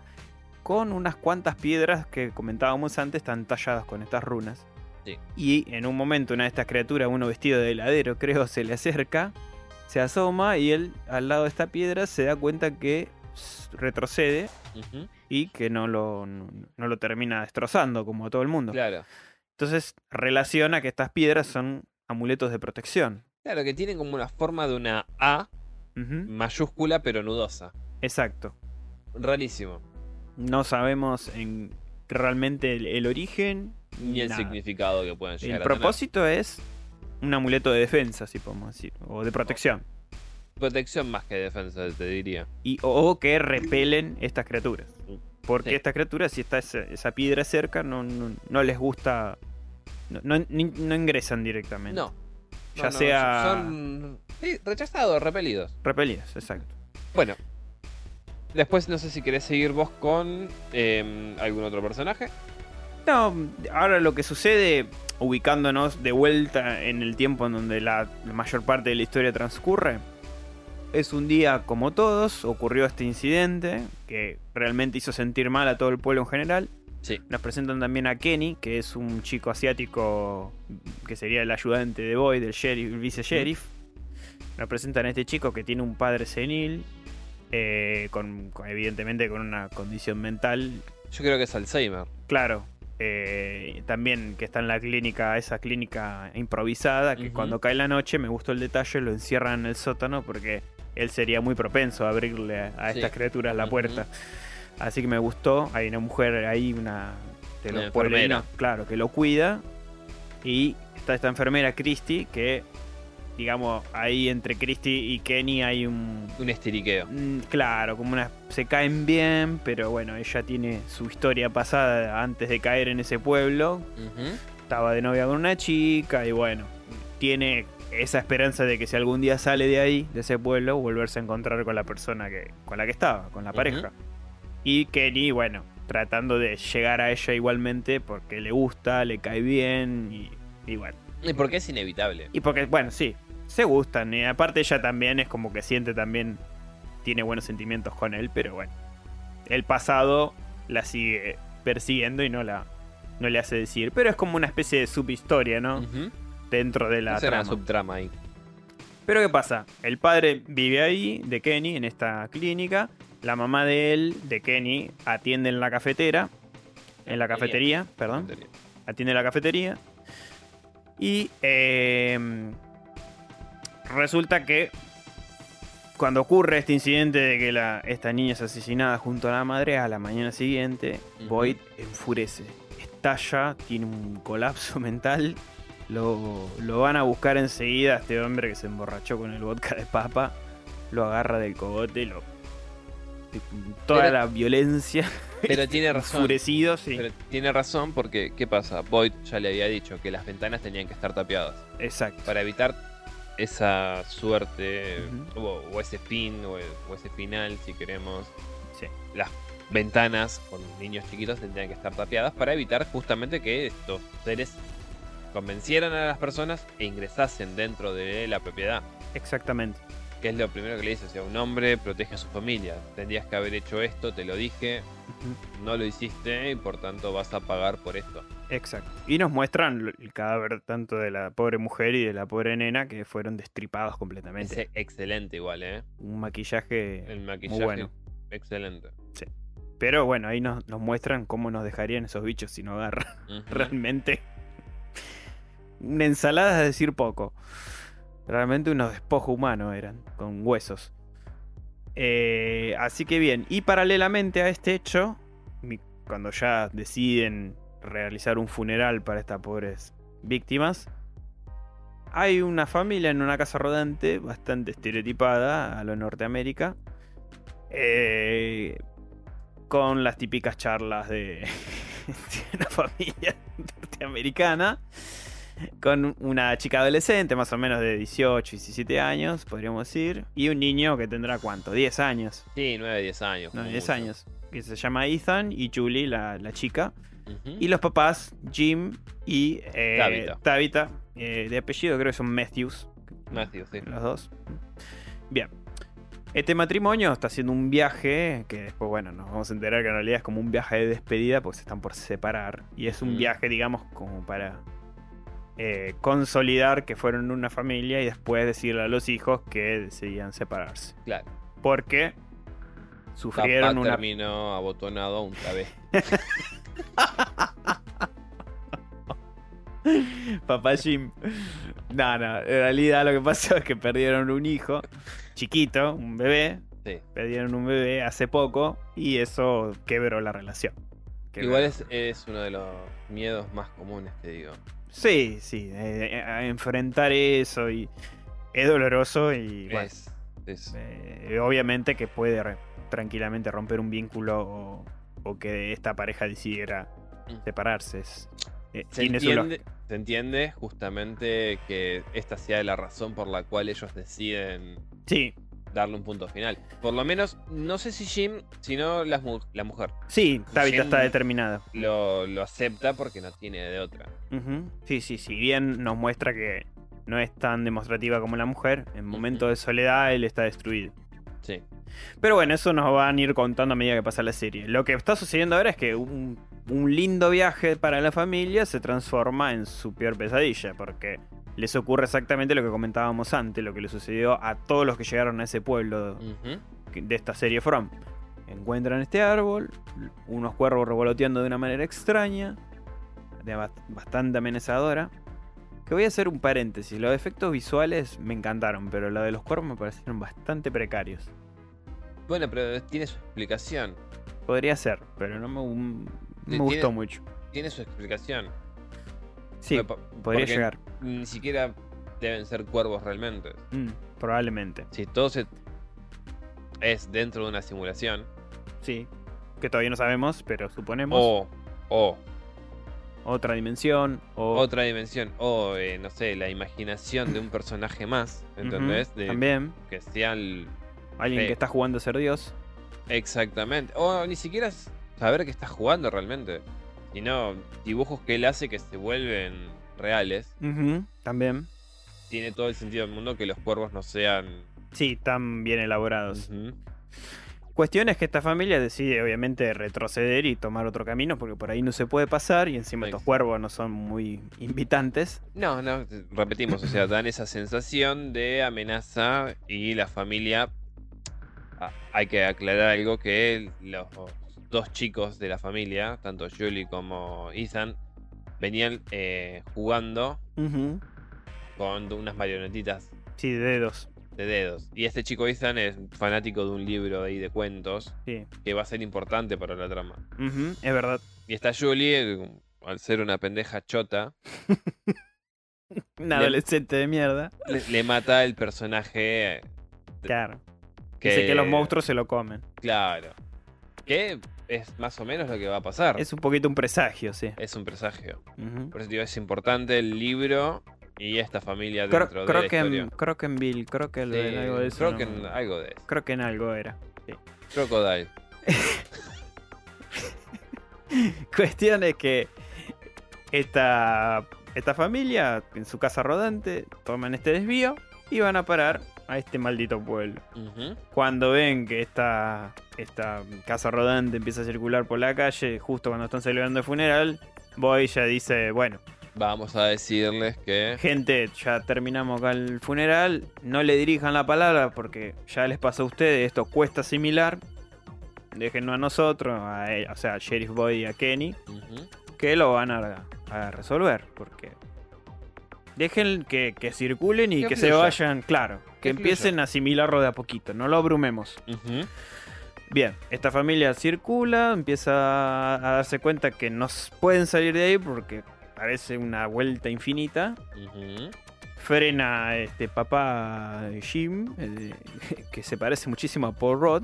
con unas cuantas piedras que comentábamos antes, están talladas con estas runas. Sí. Y en un momento una de estas criaturas, uno vestido de heladero, [laughs] creo, se le acerca, se asoma y él al lado de esta piedra se da cuenta que retrocede y que no lo, no, no lo termina destrozando como a todo el mundo. Claro. Entonces relaciona que estas piedras son amuletos de protección. Claro, que tienen como una forma de una A mayúscula pero nudosa. Exacto. Rarísimo. No sabemos en realmente el, el origen Ni el nada. significado que pueden llegar El a tener. propósito es un amuleto de defensa, si podemos decir, o de protección. Protección más que defensa, te diría. Y, o que repelen estas criaturas. Porque Sí. estas criaturas, si está esa, esa piedra cerca, no, no, no les gusta. No, no- ni- no ingresan directamente. No. Ya sea- Son sí, rechazados, repelidos. Repelidas, exacto. Bueno. Después no sé si querés seguir vos con eh, algún otro personaje. No, ahora lo que sucede, ubicándonos de vuelta en el tiempo en donde la, mayor parte de la historia transcurre, es un día como todos, ocurrió este incidente que realmente hizo sentir mal a todo el pueblo en general. Sí. Nos presentan también a Kenny, que es un chico asiático que sería el ayudante de Boyd, el sheriff, el vice sheriff. Nos presentan a este chico que tiene un padre senil, eh, con, con- evidentemente con una condición mental Yo creo que es Alzheimer. Claro. eh, también que está en la clínica, esa clínica improvisada, que cuando cae la noche, me gustó el detalle, lo encierran en el sótano porque él sería muy propenso a abrirle a, Sí. estas criaturas la puerta. Así que me gustó. Hay una mujer ahí, una de los pueblerinos, claro, que lo cuida. Y está esta enfermera, Christy, que, digamos, ahí entre Christy y Kenny hay un, Un estiriqueo. Claro, como una. Se caen bien, pero bueno, ella tiene su historia pasada antes de caer en ese pueblo. Estaba de novia con una chica y bueno, tiene esa esperanza de que si algún día sale de ahí, de ese pueblo, volverse a encontrar con la persona que, con la que estaba, con la pareja. Y Kenny, bueno, tratando de llegar a ella igualmente porque le gusta, le cae bien y, y bueno. Y porque es inevitable. Y porque, bueno, sí, se gustan. Y aparte ella también es como que siente también, tiene buenos sentimientos con él, pero bueno. El pasado la sigue persiguiendo y no la no le hace decir. Pero es como una especie de subhistoria, ¿no? Dentro de la trama. una subtrama ahí. Pero ¿qué pasa? El padre vive ahí, de Kenny, en esta clínica. La mamá de él, de Kenny, atiende en la cafetera. En la cafetería, perdón atiende la cafetería. Y eh, resulta que cuando ocurre este incidente de que la, esta niña es asesinada junto a la madre, a la mañana siguiente. Boyd enfurece, estalla, tiene un colapso [laughs] mental. Lo, lo van a buscar enseguida a este hombre que se emborrachó con el vodka de papa. Lo agarra del cogote, lo, toda Pero- la violencia, Pero tiene [laughs] razón. enfurecido, sí. Pero tiene razón porque, ¿qué pasa? Boyd ya le había dicho que las ventanas tenían que estar tapiadas. Exacto. Para evitar esa suerte o, o ese fin o, o ese final, si queremos. Sí. Las ventanas con niños chiquitos tendrían que estar tapiadas para evitar justamente que estos seres convencieran a las personas e ingresasen dentro de la propiedad. Exactamente. Que es lo primero que le dice, o sea, un hombre protege a su familia. Tendrías que haber hecho esto, te lo dije, no lo hiciste y por tanto vas a pagar por esto. Exacto. Y nos muestran el cadáver tanto de la pobre mujer y de la pobre nena que fueron destripados Es completamente. excelente igual, ¿eh? Un maquillaje El maquillaje, bueno. excelente. Pero bueno, ahí nos, nos muestran cómo nos dejarían esos bichos sin hogar. Ujú. [laughs] Realmente. Una ensalada es decir poco. Realmente unos despojos humanos eran, con huesos. Eh, así que bien, y paralelamente a este hecho, cuando ya deciden realizar un funeral para estas pobres víctimas, hay una familia en una casa rodante bastante estereotipada a lo Norteamérica. eh, con las típicas charlas de, [laughs] de una familia [laughs] norteamericana. Con una chica adolescente, más o menos de 18, 17 años, podríamos decir. Y un niño que tendrá cuánto, 10 años. Sí, 9, 10 años. No, como 10 mucho. años. Que se llama Ethan y Julie, la, la chica. Y los papás, Jim y eh, Tabitha. Tabitha, eh, de apellido creo que son Matthews. Matthew, sí. Los dos. Bien. Este matrimonio está haciendo un viaje que después, bueno, nos vamos a enterar que en realidad es como un viaje de despedida porque se están por separar. Y es un Mm. viaje, digamos, como para eh, consolidar que fueron una familia y después decirle a los hijos que decidían separarse. Claro. Porque sufrieron Papá una terminó abotonado a un travesti. [laughs] Papá Jim. No, no, en realidad lo que pasó es que perdieron un hijo chiquito, un bebé. Sí. Perdieron un bebé hace poco y eso quebró la relación. Quebró. Igual es, es uno de los miedos más comunes, te digo. Sí, sí, eh, a enfrentar eso y es doloroso y bueno, Es, es- eh, obviamente que puede re- tranquilamente romper un vínculo o, o que esta pareja decidiera Mm. separarse. Es, eh, se, entiende, se entiende justamente que esta sea la razón por la cual ellos deciden Sí, darle un punto final. Por lo menos, no sé si Jim, sino la, mu- la mujer. sí, Tabitha Jim- está determinada. Lo, lo acepta porque no tiene de otra. Ujú. Sí, sí, si bien nos muestra que no es tan demostrativa como la mujer, en momentos de soledad él está destruido. Sí. Pero bueno, eso nos van a ir contando a medida que pasa la serie. Lo que está sucediendo ahora es que un, un lindo viaje para la familia se transforma en su peor pesadilla, porque les ocurre exactamente lo que comentábamos antes, lo que le sucedió a todos los que llegaron a ese pueblo de esta serie From. Encuentran este árbol, unos cuervos revoloteando de una manera extraña, bastante amenazadora. Que voy a hacer un paréntesis, los efectos visuales me encantaron, pero lo de los cuervos me parecieron bastante precarios. Bueno, pero tiene su explicación. Podría ser, pero no me, no me Tiene- gustó mucho. Tiene su explicación. Sí, podría llegar. Ni siquiera deben ser cuervos realmente. Mm, probablemente. Si todo se... es dentro de una simulación. Sí. Que todavía no sabemos, pero suponemos. O, o Otra dimensión. O otra dimensión. O, eh, no sé, la imaginación de un personaje más. ¿Entendés? De- También. Que sea el... Alguien que está jugando a ser Dios. Exactamente. O ni siquiera saber que está jugando realmente. Sino dibujos que él hace que se vuelven reales. También. Tiene todo el sentido del mundo que los cuervos no sean... Sí, tan bien elaborados. Ujú. Cuestión es que esta familia decide obviamente retroceder y tomar otro camino porque por ahí no se puede pasar y encima estos cuervos no son muy invitantes. No, no, repetimos, o sea, dan esa sensación de amenaza y la familia... Ah, hay que aclarar algo que los dos chicos de la familia, tanto Julie como Ethan, venían eh, jugando con unas marionetitas Sí, de dedos. De dedos. Y este chico Ethan es fanático de un libro ahí de cuentos Sí. que va a ser importante para la trama. Es verdad. Y está Julie, eh, al ser una pendeja chota, [laughs] Un Le- adolescente de mierda. le, le mata el personaje Claro. que... Dice que los monstruos se lo comen. Claro. Que es más o menos lo que va a pasar. Es un poquito un presagio, sí. Es un presagio. Por eso digo, es importante el libro y esta familia dentro de creo la que historia. en creo que Sí, en algo de eso. creo no- que en algo de eso. creo que en algo era. Crocodile. [laughs] Cuestión es que esta esta familia, en su casa rodante, toman este desvío y van a parar a este maldito pueblo. Cuando ven que esta, esta casa rodante empieza a circular por la calle, justo cuando están celebrando el funeral, Boy ya dice, bueno, Vamos a decirles que. gente, ya terminamos acá el funeral, no le dirijan la palabra porque ya les pasó a ustedes, esto cuesta asimilar. Déjenlo a nosotros, a él- o sea, a Sheriff Boy y a Kenny, que lo van a, a resolver, porque dejen que, que circulen y Que que, se vayan, claro, que, empiecen a asimilarlo de a poquito, no lo abrumemos. Bien, esta familia circula, empieza a darse cuenta que no pueden salir de ahí porque parece una vuelta infinita. Frena este papá Jim, eh, [laughs] que se parece muchísimo a Paul Rudd,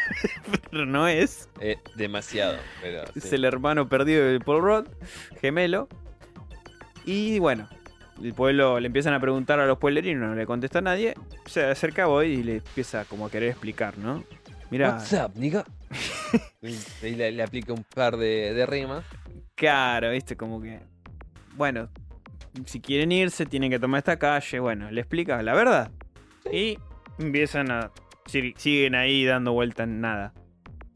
[laughs] pero no es. Eh, demasiado. Pero, Es sí. el hermano perdido de Paul Rudd, gemelo. Y bueno, el pueblo le empiezan a preguntar a los pueblerinos, no le contesta a nadie. Se acerca a Boyd y le empieza como a querer explicar, ¿no? Mira, What's up, nigga? [laughs] y le, le aplica un par de, de rimas. claro, viste, como que. Bueno, si quieren irse, tienen que tomar esta calle. Bueno, le explica la verdad. Y empiezan a. si- Siguen ahí dando vuelta en nada.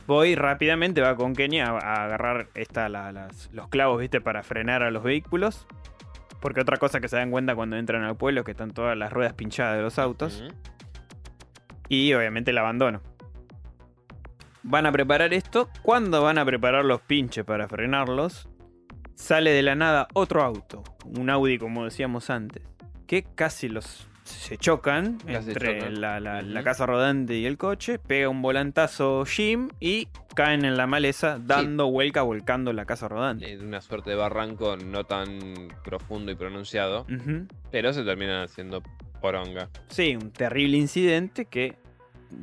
Voy rápidamente, va con Kenny a, agarrar esta, la- las- los clavos, viste, para frenar a los vehículos. Porque otra cosa que se dan cuenta cuando entran al pueblo es que están todas las ruedas pinchadas de los autos. Y obviamente el abandono. Van a preparar esto. Cuando van a preparar los pinches para frenarlos, sale de la nada otro auto. Un Audi, como decíamos antes. Que casi los se chocan entre chocan. La, la- la Ujú. casa rodante y el coche. Pega un volantazo Jim y caen en la maleza, dando vuelca, volcando la casa rodante. En una suerte de barranco no tan profundo y pronunciado. Pero se terminan haciendo poronga. Sí, un terrible incidente que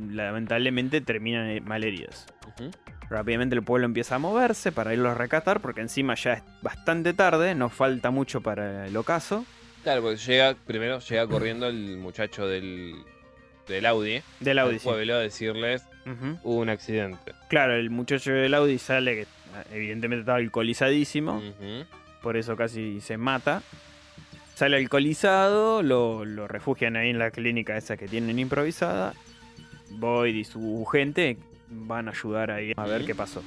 lamentablemente terminan malheridos. Ujú. Rápidamente el pueblo empieza a moverse para irlos a rescatar porque encima ya es bastante tarde, no falta mucho para el ocaso. Claro, porque llega, primero llega corriendo el muchacho del, del Audi. Del Audi. pueblo a decirles hubo un accidente. Claro, el muchacho del Audi sale que evidentemente estaba alcoholizadísimo, por eso casi se mata. Sale alcoholizado, lo, lo refugian ahí en la clínica esa que tienen improvisada. Boyd y su gente van a ayudar ahí a ver qué pasó.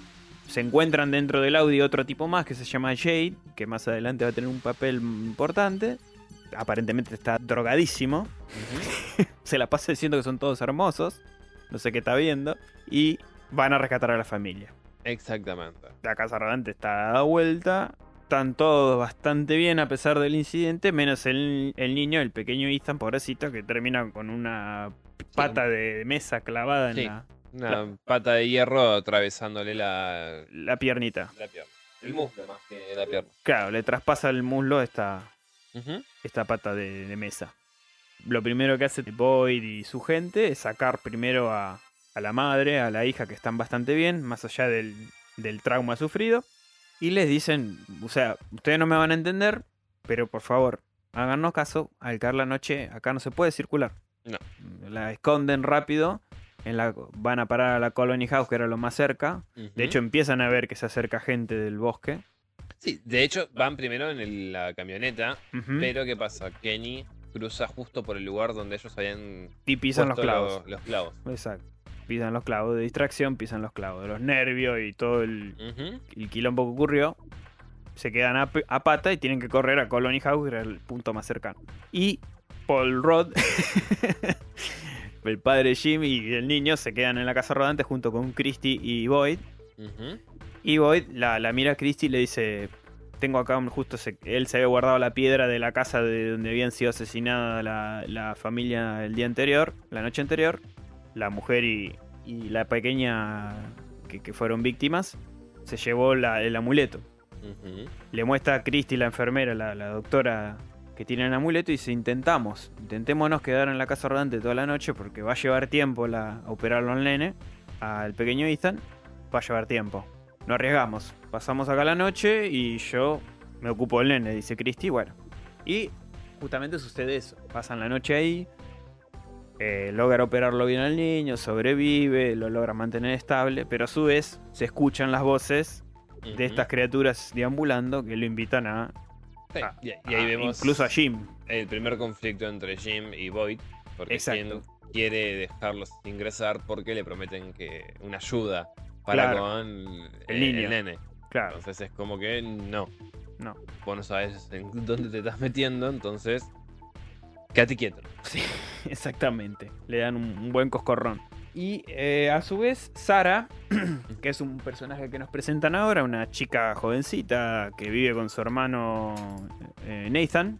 Se encuentran dentro del Audi otro tipo más que se llama Jade, que más adelante va a tener un papel importante. Aparentemente está drogadísimo. [laughs] Se la pasa diciendo que son todos hermosos. No sé qué está viendo. Y van a rescatar a la familia. Exactamente. La casa rodante está dada vuelta. Están todos bastante bien a pesar del incidente. Menos el, el niño, el pequeño Ethan, pobrecito, que termina con una pata de mesa clavada en Sí. la, Una pata de hierro atravesándole la, la piernita. la pierna. El muslo más que la pierna. Claro, le traspasa el muslo esta, esta pata de, de mesa. Lo primero que hace Boyd y su gente es sacar primero a, a la madre, a la hija que están bastante bien, más allá del, del trauma sufrido. Y les dicen, o sea, ustedes no me van a entender, pero por favor, háganos caso, al caer la noche acá no se puede circular. No. La esconden rápido, en la, van a parar a la Colony House, que era lo más cerca. De hecho, empiezan a ver que se acerca gente del bosque. sí, de hecho van primero en el- la camioneta, pero ¿qué pasa? Kenny cruza justo por el lugar donde ellos habían y pisan los clavos. Los, clavos. Exacto. Pisan los clavos de distracción, pisan los clavos de los nervios y todo el, el quilombo que ocurrió. Se quedan a pata y tienen que correr a Colony House, que era el punto más cercano. Y Paul Rod, [laughs] el padre Jim y el niño se quedan en la casa rodante junto con Christy y Boyd. Y Boyd la, la mira a Christy y le dice: Tengo acá un- justo se- él se había guardado la piedra de la casa de donde habían sido asesinada la, la familia el día anterior, la noche anterior. La mujer y, y la pequeña que, que fueron víctimas. Se llevó la- el amuleto. Le muestra a Christy, la enfermera, la, la doctora que tiene el amuleto y dice: Intentamos, intentémonos quedar en la casa rodante toda la noche porque va a llevar tiempo la, operarlo al nene, al pequeño Ethan. Va a llevar tiempo. No arriesgamos. Pasamos acá la noche y yo me ocupo del nene, dice Christy. Bueno. Y justamente sucede eso. Pasan la noche ahí. eh, logra operarlo bien al niño, sobrevive, lo logra mantener estable, pero a su vez se escuchan las voces de estas criaturas deambulando que lo invitan a Sí, Ah, y, y ahí ah, vemos Incluso a Jim. el primer conflicto entre Jim y Boyd. Porque Exacto. Jim quiere dejarlos ingresar porque le prometen que una ayuda para Claro. con El nene. Claro, Entonces es como que no. no. Vos no sabes en dónde te estás metiendo, entonces. Quédate quieto. Sí, [laughs] exactamente. Le dan un, un buen coscorrón. Y eh, a su vez, Sara, [clears throat] que es un personaje que nos presentan ahora, una chica jovencita que vive con su hermano eh, Nathan.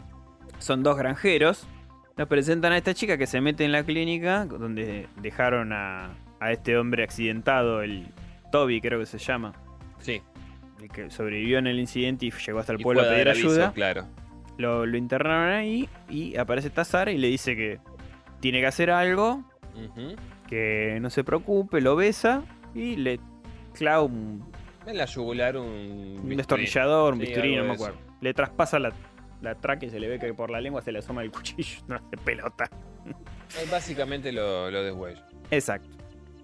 Son dos granjeros. Nos presentan a esta chica que se mete en la clínica donde dejaron a, a este hombre accidentado, el Toby creo que se llama, Sí. el que sobrevivió en el incidente y llegó hasta el y pueblo a pedir aviso, ayuda. Claro. Lo, lo internaron ahí y aparece esta Sara y le dice que tiene que hacer algo, Ujú. Que no se preocupe, lo besa y le clava un, En la yugular un. un destornillador, un bisturí, no me eso. acuerdo. Le traspasa la, la tráquea y se le ve que por la lengua se le asoma el cuchillo, [laughs] no hace pelota. Básicamente lo, lo. Exacto.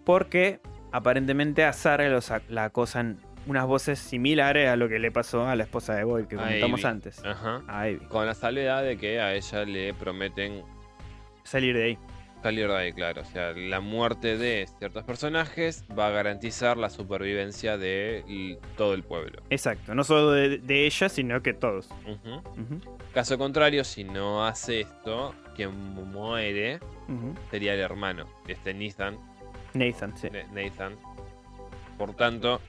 Porque aparentemente a Sara los la acosan unas voces similares a lo que le pasó a la esposa de Boyd que comentamos Ivy. antes. Ajá. A Ivy. Con la salvedad de que a ella le prometen Salir de ahí. Salir de claro. O sea, la muerte de ciertos personajes va a garantizar la supervivencia de todo el pueblo. Exacto. No solo de, de ella, sino que todos. Caso contrario, si no hace esto, quien mu- muere sería el hermano, este Nathan. Nathan, sí. Nathan. Por tanto,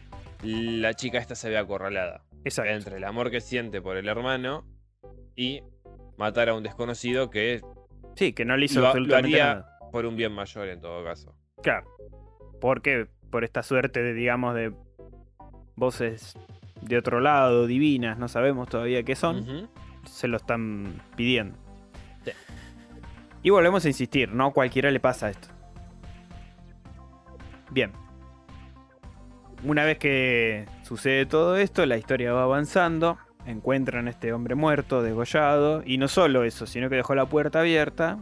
la chica esta se ve acorralada. Exacto. Entre el amor que siente por el hermano y matar a un desconocido que Sí, que no le hizo lo, lo absolutamente haría nada. por un bien mayor en todo caso. Claro. Porque por esta suerte de, digamos, de voces de otro lado, divinas, no sabemos todavía qué son, se lo están pidiendo. Sí. Y volvemos a insistir, no a cualquiera le pasa esto. Bien. Una vez que sucede todo esto, la historia va avanzando. Encuentran a este hombre muerto, degollado. Y no solo eso, sino que dejó la puerta abierta.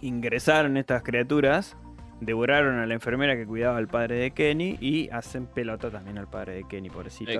Ingresaron estas criaturas. Devoraron a la enfermera que cuidaba al padre de Kenny. Y hacen pelota también al padre de Kenny, pobrecito.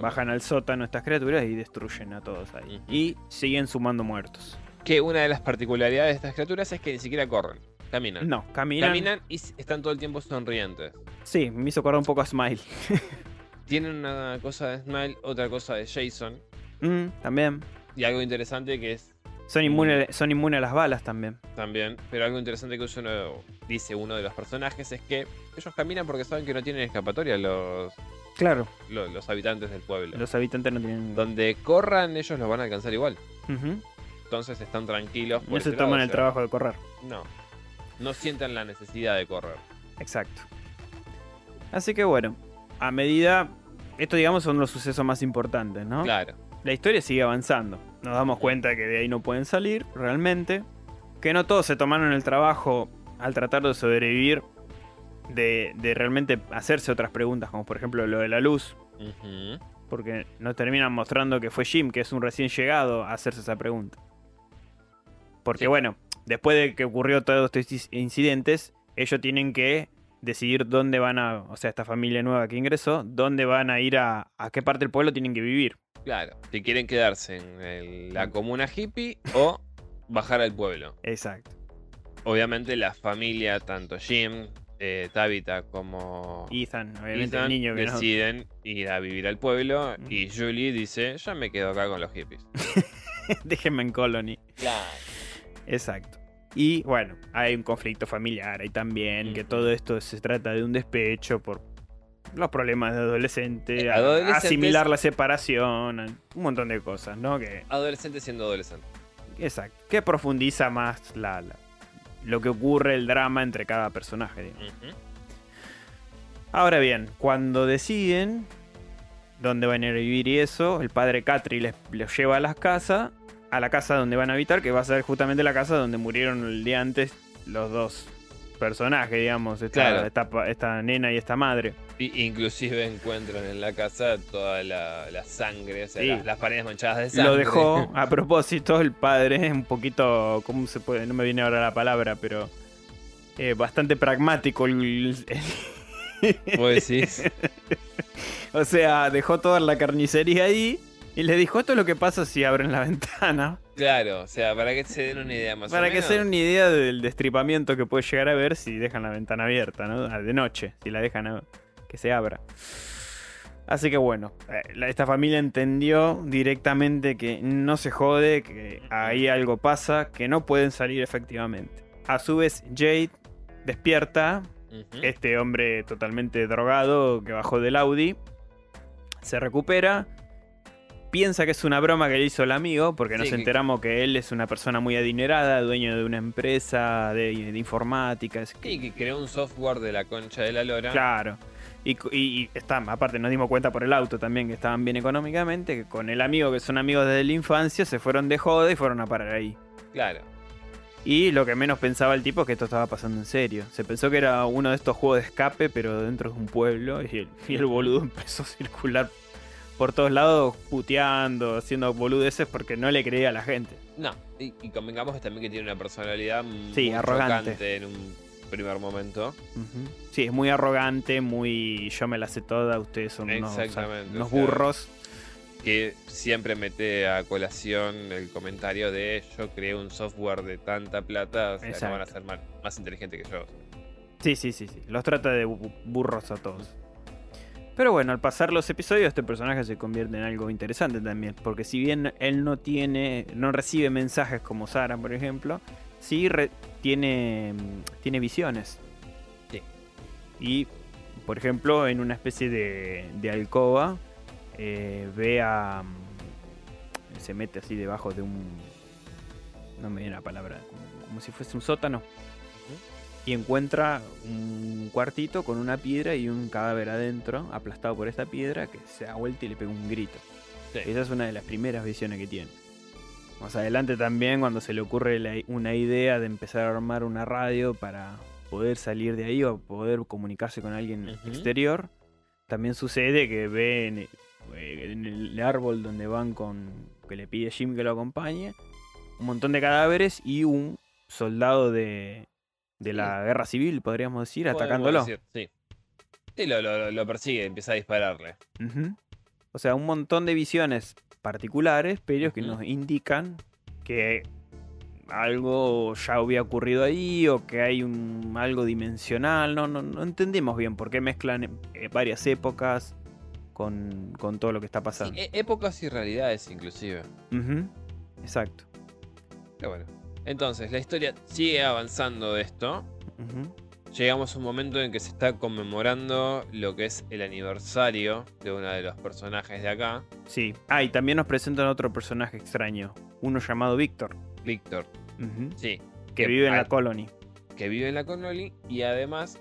Bajan al sótano estas criaturas y destruyen a todos ahí. Y siguen sumando muertos. Que una de las particularidades de estas criaturas es que ni siquiera corren, caminan. No, caminan. Caminan y están todo el tiempo sonrientes. Sí, me hizo acordar un poco a Smile. [laughs] Tienen una cosa de Smile, otra cosa de Jason. Mm, también. Y algo interesante que es Son inmunes son inmunes a las balas también. también, pero algo interesante que uno, dice uno de los personajes es que ellos caminan porque saben que no tienen escapatoria los, Claro, los, los habitantes del pueblo. los habitantes no tienen. Donde corran ellos los van a alcanzar igual. Entonces están tranquilos. por No se lado, toman o el sea, trabajo de correr. No. No sientan la necesidad de correr. Exacto. Así que bueno, a medida. Esto, digamos, son los sucesos más importantes, ¿no? Claro. La historia sigue avanzando. Nos damos cuenta que de ahí no pueden salir, realmente. Que no todos se tomaron el trabajo al tratar de sobrevivir. De, de realmente hacerse otras preguntas, como por ejemplo lo de la luz. Porque nos terminan mostrando que fue Jim, que es un recién llegado, a hacerse esa pregunta. Porque Sí. bueno, después de que ocurrió todos estos inci- incidentes, ellos tienen que decidir dónde van a, o sea, esta familia nueva que ingresó, dónde van a ir a, a qué parte del pueblo tienen que vivir. Claro. Si quieren quedarse en el- la comuna hippie o bajar al pueblo. Exacto. Obviamente la familia, tanto Jim, eh, Tabitha como Ethan, obviamente Ethan, el niño que no- deciden ir a vivir al pueblo Mm. y Julie dice, ya me quedo acá con los hippies. [laughs] Déjenme en Colony. Claro. Exacto. Y bueno, hay un conflicto familiar ahí también, que todo esto se trata de un despecho por los problemas de adolescente, Eh, adolescentes- asimilar la separación, un montón de cosas, ¿no? Que, Adolescente siendo adolescente. exacto. Que profundiza más la, la- lo que ocurre, el drama entre cada personaje. digamos. Ahora bien, cuando deciden dónde van a ir a vivir y eso, el padre Catri les, les lleva a las casas, a la casa donde van a habitar, que va a ser justamente la casa donde murieron el día antes los dos personajes, digamos, esta, Claro. esta, nena y esta madre. Y- inclusive encuentran en la casa toda la, la sangre, o sea, Sí. las, las paredes manchadas de sangre. Lo dejó [laughs] a propósito el padre, un poquito, ¿cómo se puede? No me viene ahora la palabra, pero eh, bastante pragmático. el- el- Vos decís. [laughs] o sea, dejó toda la carnicería ahí Y le dijo, esto es lo que pasa si abren la [laughs] ventana. Claro, o sea, para que se den una idea más Para o que menos. se den una idea del destripamiento que puede llegar a ver si dejan la ventana abierta, ¿no? Ah, De noche, si la dejan a- que se abra. Así que bueno, eh, esta familia entendió directamente que no se jode, que ahí algo pasa, que no pueden salir efectivamente. A su vez, Jade despierta, este hombre totalmente drogado que bajó del Audi, se recupera, piensa que es una broma que le hizo el amigo, porque nos Sí, que- enteramos que él es una persona muy adinerada, dueño de una empresa de, de informática. es- Sí, que creó un software de la concha de la lora. Claro. Y, y- y está, aparte nos dimos cuenta por el auto también que estaban bien económicamente, que con el amigo que son amigos desde la infancia se fueron de joda y fueron a parar ahí. Claro. Y lo que menos pensaba el tipo es que esto estaba pasando en serio. Se pensó que era uno de estos juegos de escape, pero dentro de un pueblo. Y el, y el boludo empezó a circular por todos lados, puteando, haciendo boludeces porque no le creía a la gente. No, y, y convengamos también que tiene una personalidad Sí, muy arrogante. en un primer momento. Sí, es muy arrogante, muy yo me la sé toda, ustedes son unos, o sea, burros. Que siempre mete a colación el comentario de yo creé un software de tanta plata, o sea, no van a ser más, más inteligentes que yo. Sí, sí, sí, sí. Los trata de bu- burros a todos. Pero bueno, al pasar los episodios, este personaje se convierte en algo interesante también. Porque si bien él no tiene. no recibe mensajes como Sara, por ejemplo, sí re- tiene. mm, tiene visiones. Sí. Y, por ejemplo, en una especie de, de alcoba, eh, ve a. mm, se mete así debajo de un. No me viene la palabra. Como, como si fuese un sótano y encuentra un cuartito con una piedra y un cadáver adentro, aplastado por esta piedra, que se da vuelta y le pega un grito. Sí. Esa es una de las primeras visiones que tiene. Más adelante también, cuando se le ocurre la- una idea de empezar a armar una radio para poder salir de ahí o poder comunicarse con alguien exterior, también sucede que ve en, en el árbol donde van con. que le pide Jim que lo acompañe, un montón de cadáveres y un soldado de, de la guerra civil, podríamos decir, atacándolo. decir, sí. Sí, lo, lo- lo persigue, empieza a dispararle. O sea, un montón de visiones particulares, pero que nos indican que algo ya había ocurrido ahí o que hay un algo dimensional. No, no, no entendemos bien por qué mezclan eh, varias épocas con, con todo lo que está Sí, pasando. e- épocas y realidades inclusive. Exacto. Pero bueno. Entonces, la historia sigue avanzando de esto. Llegamos a un momento en que se está conmemorando lo que es el aniversario de uno de los personajes de acá, Sí. Ah, y también nos presentan otro personaje extraño. Uno llamado Víctor. Víctor. Sí. Que vive en la colony. que vive en la Connolly y además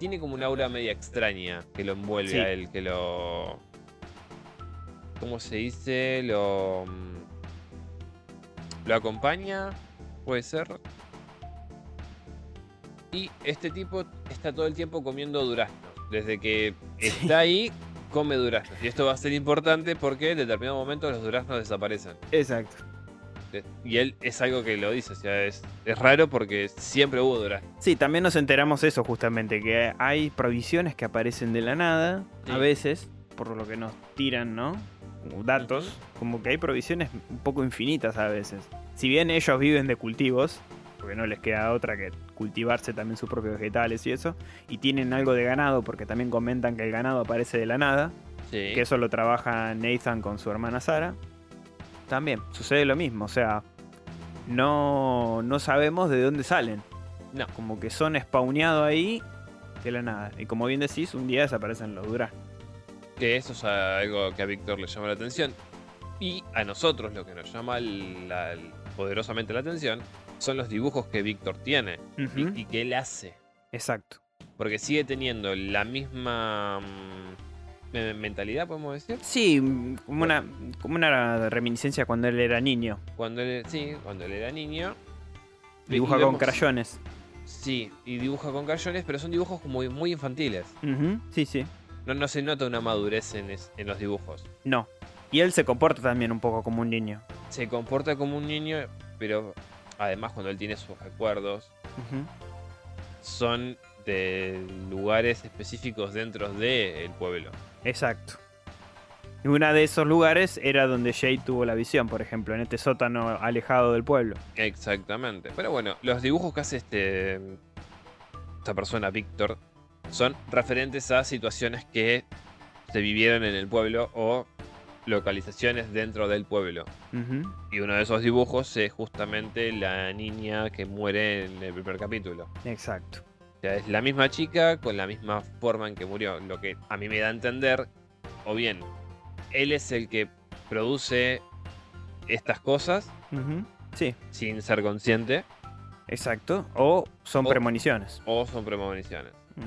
tiene como una aura media extraña que lo envuelve Sí. a él, que lo. ¿Cómo se dice? Lo. mm, Lo acompaña, puede ser. Y este tipo está todo el tiempo comiendo duraznos. Desde que está ahí, come duraznos. Y esto va a ser importante porque en determinado momento los duraznos desaparecen. Exacto. Y él es algo que lo dice, o sea, es, es raro porque siempre hubo duraznos. Sí, también nos enteramos eso justamente, que hay provisiones que aparecen de la nada, a veces, por lo que nos tiran, ¿no? Datos, como que hay provisiones un poco infinitas a veces. Si bien ellos viven de cultivos, porque no les queda otra que cultivarse también sus propios vegetales y eso, y tienen algo de ganado, porque también comentan que el ganado aparece de la nada, Sí. que eso lo trabaja Nathan con su hermana Sara. También sucede lo mismo, o sea, no, no sabemos de dónde salen. No. Como que son spawneados ahí de la nada. Y como bien decís, un día desaparecen los duraznos. Que eso es algo que a Víctor le llama la atención. Y a nosotros lo que nos llama la- poderosamente la atención son los dibujos que Víctor tiene y- que él hace. Exacto. Porque sigue teniendo la misma mm, me- mentalidad, podemos decir. Sí, como una, como una reminiscencia cuando él era niño. Cuando él, sí, cuando él era niño. Dibuja con crayones. Sí, y dibuja con crayones, pero son dibujos como muy infantiles. Sí, sí. No, no se nota una madurez en, es- en los dibujos. No. Y él se comporta también un poco como un niño. Se comporta como un niño, pero además cuando él tiene sus recuerdos, son de lugares específicos dentro del pueblo. Exacto. Y una de esos lugares era donde Jade tuvo la visión, por ejemplo, en este sótano alejado del pueblo. Exactamente. Pero bueno, los dibujos que hace este esta persona, Víctor, son referentes a situaciones que se vivieron en el pueblo o localizaciones dentro del pueblo. Y uno de esos dibujos es justamente la niña que muere en el primer capítulo. Exacto. O sea, es la misma chica con la misma forma en que murió. Lo que a mí me da a entender, o bien, él es el que produce estas cosas. Sí, sin ser consciente, exacto. O son O- premoniciones. o son premoniciones. Ujú.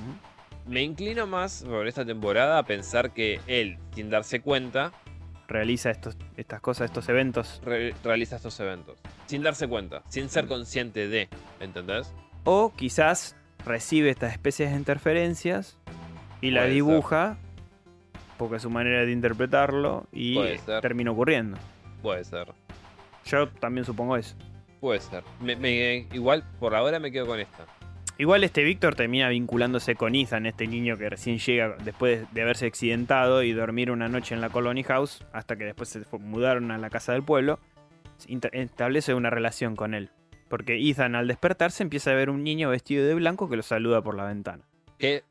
Me inclino más por esta temporada a pensar que él, sin darse cuenta, Realiza estos, estas cosas, estos eventos. re- realiza estos eventos. Sin darse cuenta, sin ser consciente de, ¿entendés? O quizás recibe estas especies de interferencias y la Puede ser. dibuja, porque es su manera de interpretarlo, y termina ocurriendo. Puede ser, Yo también supongo eso. puede ser. Me- me- igual, por ahora me quedo con esta. Igual este Víctor termina vinculándose con Ethan, este niño que recién llega después de haberse accidentado y dormir una noche en la Colony House, hasta que después se mudaron a la casa del pueblo. Establece una relación con él. Porque Ethan al despertarse empieza a ver un niño vestido de blanco que lo saluda por la ventana. Que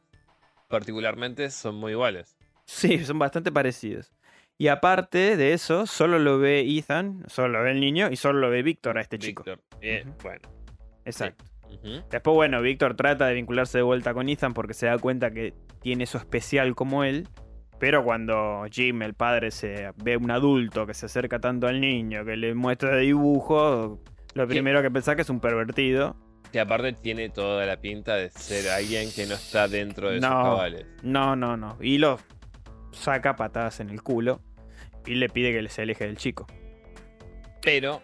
particularmente son muy iguales. Sí, son bastante parecidos. Y aparte de eso, solo lo ve Ethan, solo lo ve el niño y solo lo ve Víctor a este chico. Eh. Bueno. Exacto. Después, bueno, Víctor trata de vincularse de vuelta con Ethan porque se da cuenta que tiene eso especial como él. Pero cuando Jim, el padre, se ve un adulto que se acerca tanto al niño, que le muestra dibujo, lo ¿Qué? primero que pensás que es un pervertido. Que aparte tiene toda la pinta de ser alguien que no está dentro de sus cabales. No, no, no. Y lo saca patadas en el culo y le pide que se aleje del chico. Pero,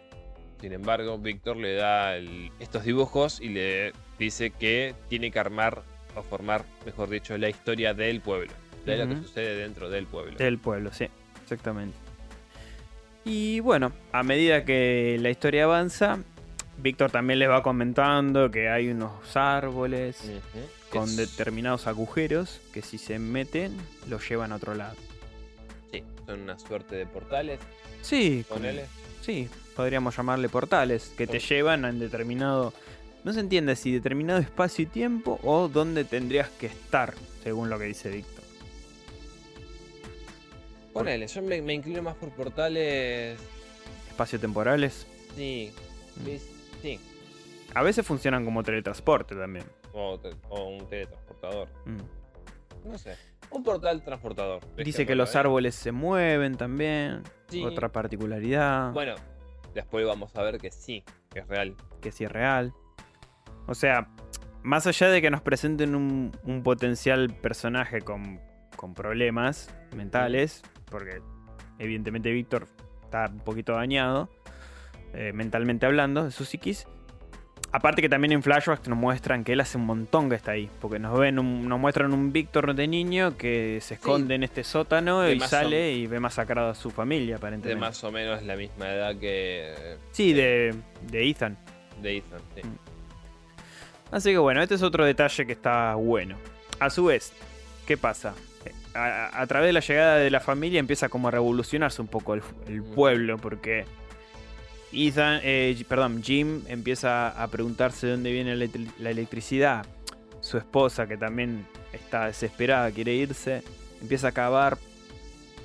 sin embargo, Víctor le da el- estos dibujos y le dice que tiene que armar o formar, mejor dicho, la historia del pueblo. De lo que sucede dentro del pueblo. Del pueblo, sí, exactamente. Y bueno, a medida que la historia avanza, Víctor también les va comentando que hay unos árboles con Es- determinados agujeros que si se meten los llevan a otro lado. Sí, son una suerte de portales, Sí, ponele. sí, podríamos llamarle portales que te llevan en determinado... No se entiende si determinado espacio y tiempo o dónde tendrías que estar, según lo que dice Víctor. Ponele, yo me, me inclino más por portales. Espacio temporales. Sí, Mm. ¿vis? sí. A veces funcionan como teletransporte también. O, te- o un teletransportador. Mm. No sé. Un portal transportador. Dice que los árboles se mueven también. Sí. Otra particularidad Bueno, después vamos a ver que sí, que es real. que sí es real. O sea, más allá de que nos presenten un, potencial personaje con, con problemas mentales, porque evidentemente Víctor está un poquito dañado, eh, mentalmente hablando, de su psiquis. Aparte que también en flashbacks nos muestran que él hace un montón que está ahí. Porque nos ven un- nos muestran un Víctor de niño que se esconde en este sótano De y sale y ve masacrado a su familia, De aparentemente. más o menos la misma edad que Sí, de, de Ethan. de Ethan. sí. Mm. Así que bueno, este es otro detalle que está bueno. A su vez, ¿qué pasa? Eh, A, a- a través de la llegada de la familia empieza como a revolucionarse un poco el, el Mm. pueblo, porque Ethan, eh, perdón, Jim empieza a preguntarse de dónde viene la, electri- la electricidad. Su esposa, que también está desesperada, quiere irse, empieza a cavar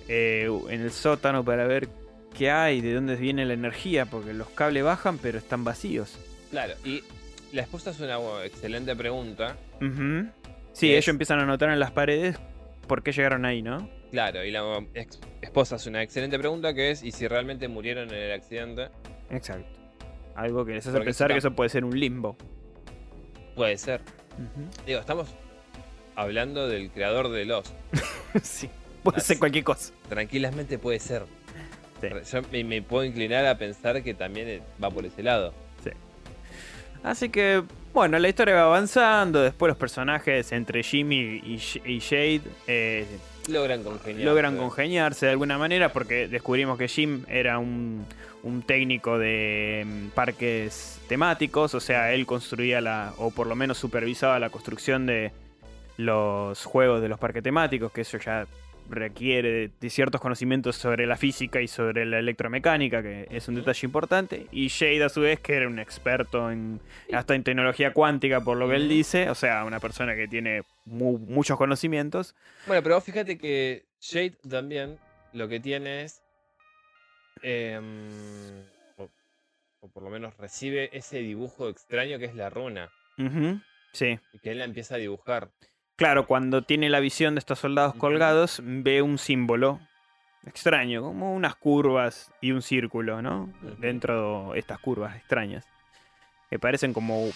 eh, en el sótano para ver qué hay, de dónde viene la energía, porque los cables bajan pero están vacíos. Claro, y la esposa es una excelente pregunta. Ujú. Sí, Es- ellos empiezan a notar en las paredes por qué llegaron ahí, ¿no? Claro, y la esposa hace una excelente pregunta que es, ¿y si realmente murieron en el accidente? Exacto. Algo que les hace Porque pensar está- que eso puede ser un limbo. Puede ser. Digo, estamos hablando del creador de Lost. [laughs] sí, puede ser cualquier cosa. Tranquilamente puede ser. Sí. Yo me, me puedo inclinar a pensar que también eh, va por ese lado. Así que, bueno, la historia va avanzando. Después los personajes entre Jimmy y, y Jade eh, Logran congeniar. logran congeniarse de alguna manera porque descubrimos que Jim era un, un técnico de mm, parques temáticos, o sea, él construía la, o por lo menos supervisaba la construcción de los juegos de los parques temáticos, que eso ya requiere de, ciertos conocimientos sobre la física y sobre la electromecánica, que es un detalle importante. Y Jade, a su vez, que era un experto en hasta en tecnología cuántica, por lo que él dice. O sea, una persona que tiene mu- muchos conocimientos. Bueno, pero vos fíjate que Jade también lo que tiene es. em, o, o por lo menos recibe ese dibujo extraño que es la runa. Sí. Y que él la empieza a dibujar. Claro, cuando tiene la visión de estos soldados colgados, ve un símbolo extraño, como unas curvas y un círculo, ¿no? Dentro de estas curvas extrañas. Que parecen como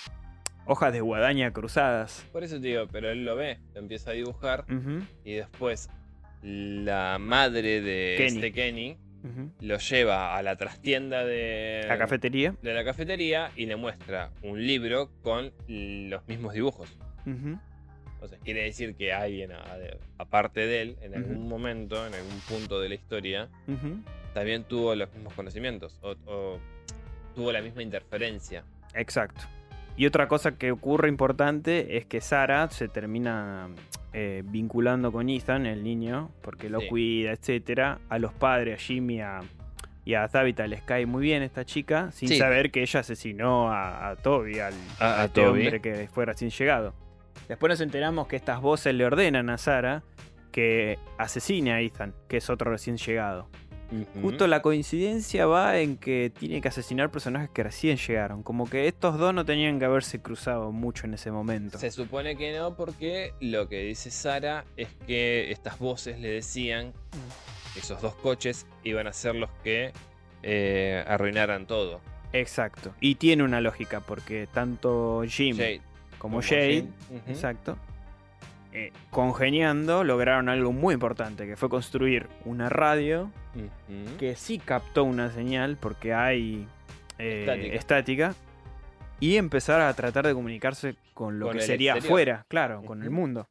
hojas de guadaña cruzadas. Por eso te digo, pero él lo ve, lo empieza a dibujar. Y después la madre de Kenny. este Kenny lo lleva a la trastienda de La cafetería. de la cafetería y le muestra un libro con los mismos dibujos. O sea, quiere decir que alguien, aparte de él, en algún momento, en algún punto de la historia, también tuvo los mismos conocimientos o, o tuvo la misma interferencia. Exacto. Y otra cosa que ocurre importante es que Sara se termina eh, vinculando con Ethan, el niño, porque lo Sí. cuida, etcétera. A los padres, a Jimmy a- y a Tabitha les cae muy bien esta chica, sin Sí. saber que ella asesinó a, a Toby, al A- este Toby. hombre que fue recién llegado. Después nos enteramos que estas voces le ordenan a Sara que asesine a Ethan, que es otro recién llegado. Justo la coincidencia va en que tiene que asesinar personajes que recién llegaron. Como que estos dos no tenían que haberse cruzado mucho en ese momento. Se supone que no, porque lo que dice Sara es que estas voces le decían que esos dos coches iban a ser los que eh, arruinaran todo. Exacto. Y tiene una lógica, porque tanto Jim como, como Jade, exacto, eh, congeniando lograron algo muy importante, que fue construir una radio que sí captó una señal, porque hay eh, Estática. estática, y empezar a tratar de comunicarse con lo Con que sería exterior. afuera, claro, con el mundo.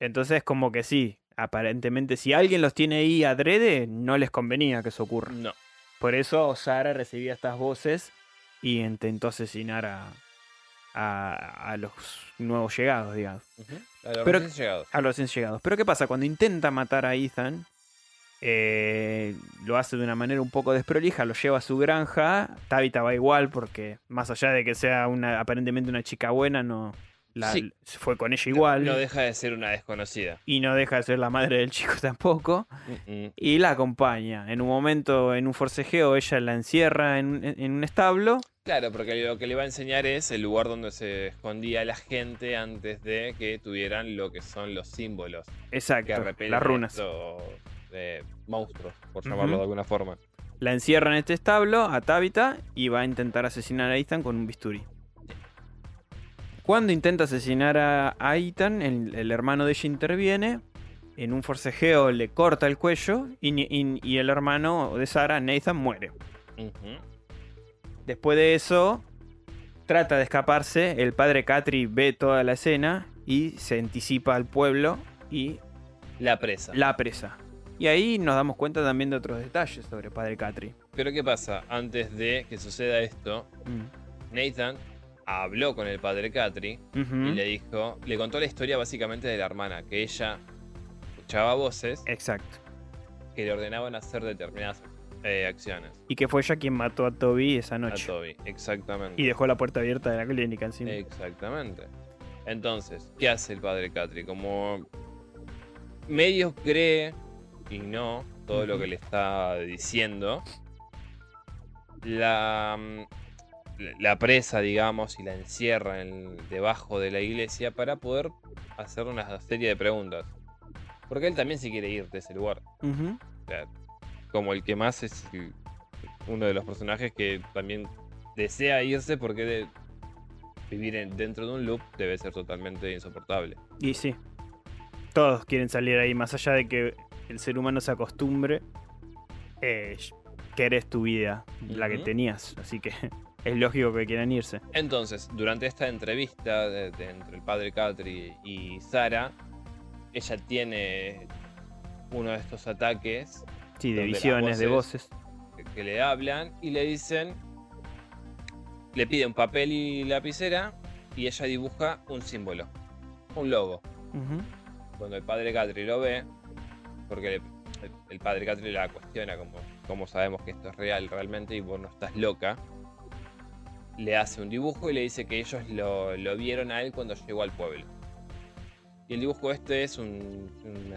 Entonces, como que sí, aparentemente, si alguien los tiene ahí adrede, no les convenía que eso ocurra. No. Por eso Sara recibía estas voces y intentó asesinar a, a, a los nuevos llegados, digamos. A los Pero- recién llegados. A los recién llegados. Pero ¿qué pasa? Cuando intenta matar a Ethan, eh, lo hace de una manera un poco desprolija, lo lleva a su granja. Tabitha va igual porque más allá de que sea una aparentemente una chica buena, no la, Sí. fue con ella igual. No deja de ser una desconocida. y no deja de ser la madre del chico [laughs] tampoco. Y la acompaña. En un momento, en un forcejeo, ella la encierra en un establo. Claro, porque lo que le va a enseñar es el lugar donde se escondía la gente antes de que tuvieran lo que son los símbolos que Exacto, repelen las runas. estos, eh, monstruos, por llamarlo de alguna forma. La encierra en este establo a Tabitha y va a intentar asesinar a Ethan con un bisturí. Cuando intenta asesinar a, a Ethan, el, el hermano de ella interviene. En un forcejeo le corta el cuello y, ni- y- y el hermano de Sara, Nathan, muere. Después de eso, trata de escaparse. El padre Catri ve toda la escena y se anticipa al pueblo y La presa. la presa. Y ahí nos damos cuenta también de otros detalles sobre padre Catri. Pero ¿qué pasa? Antes de que suceda esto, Mm. Nathan habló con el padre Catri y le dijo, le contó la historia básicamente de la hermana, que ella escuchaba voces Exacto. que le ordenaban hacer determinadas eh, acciones Y que fue ella quien mató a Toby esa a noche. Toby. Exactamente. Y dejó la puerta abierta de la clínica encima. Exactamente. Entonces, ¿qué hace el padre Catri? Como medio cree y no todo lo que le está diciendo, la, mm, la presa, digamos, y la encierra en- debajo de la iglesia para poder hacer una serie de preguntas. Porque él también se quiere ir de ese lugar. O sea, como el que más es uno de los personajes que también desea irse porque de- vivir en- dentro de un loop debe ser totalmente insoportable. Y sí. Todos quieren salir ahí, más allá de que el ser humano se acostumbre. Eh, querés tu vida, la que tenías. Así que [laughs] es lógico que quieran irse. Entonces, durante esta entrevista de- de- entre el padre Catri y Sara, ella tiene uno de estos ataques Sí, de visiones, de voces- que, que le hablan y le dicen, le pide un papel y lapicera y ella dibuja un símbolo, un logo. Cuando el padre Catri lo ve, porque el, el padre Catri la cuestiona como, como sabemos que esto es real realmente y vos no estás loca. Le hace un dibujo y le dice que ellos lo, lo vieron a él cuando llegó al pueblo. Y el dibujo este es un, un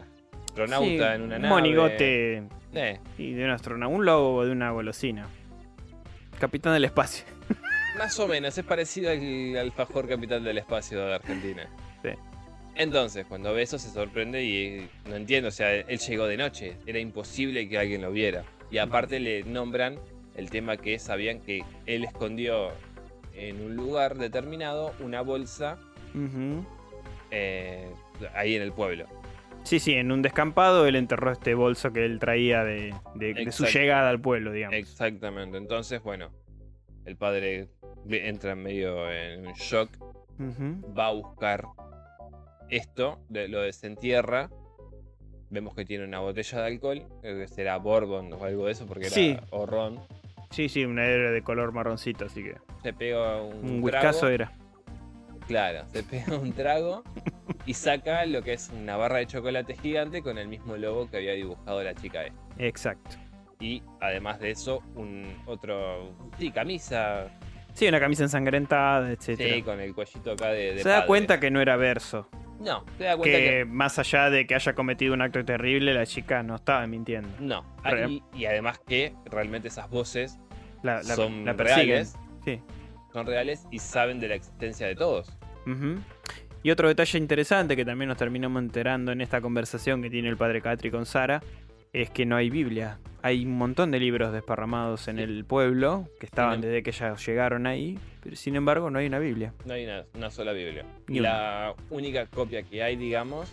astronauta Sí, en una un nave. monigote Eh, y de un astronauta, un lobo de una golosina. Capitán del espacio. [laughs] Más o menos, es parecido al alfajor capital del espacio de Argentina. Sí. Entonces, cuando ve eso se sorprende y no entiendo, o sea, él llegó de noche, era imposible que alguien lo viera. Y aparte le nombran el tema que sabían que él escondió en un lugar determinado una bolsa eh, ahí en el pueblo. Sí, sí, en un descampado él enterró este bolso que él traía de, de- de su llegada al pueblo, digamos. Exactamente, entonces, bueno, el padre entra medio en shock va a buscar esto, de- lo desentierra. Vemos que tiene una botella de alcohol, creo que será Bourbon o algo de eso, porque era Sí. o ron. Sí, sí, una era de color marroncito, así que Se pega un, un whiskazo era. Claro, se pega un trago y saca lo que es una barra de chocolate gigante con el mismo logo que había dibujado la chica esta. Exacto. Y además de eso, un otro. Sí, camisa. Sí, una camisa ensangrentada, etcétera. Sí, con el cuellito acá de. de Se da padre. cuenta que no era verso. No, se da cuenta Que, que. más allá de que haya cometido un acto terrible, la chica no estaba mintiendo. No. Y, y además que realmente esas voces La, la- son la reales. Sí. Son reales y saben de la existencia de todos. Y otro detalle interesante que también nos terminamos enterando en esta conversación que tiene el padre Catri con Sara es que no hay Biblia. Hay un montón de libros desparramados en Sí. el pueblo que estaban desde que ellos llegaron ahí, pero sin embargo no hay una Biblia. No hay una, una sola Biblia. Ni la única copia que hay, digamos,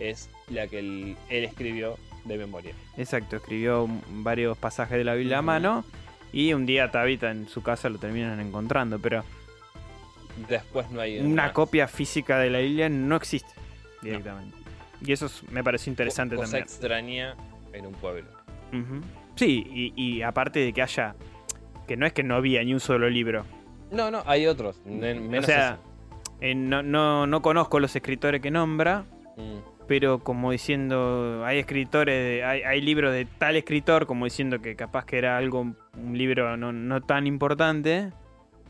es la que él, él escribió de memoria. Exacto, escribió varios pasajes de la Biblia a mano y un día Tabitha en su casa lo terminan encontrando, pero Después no hay una más. copia física de la Biblia no existe directamente. Y eso es- me pareció interesante cosa también. extraña en un pueblo. Ujú. Sí, y, y aparte de que haya. Que no es que no había ni un solo libro. No, no, hay otros. o sea, eh, no, no, no conozco los escritores que nombra. Mm, pero como diciendo, hay escritores, de- hay, hay libros de tal escritor, como diciendo que capaz que era algo, un libro no, no tan importante,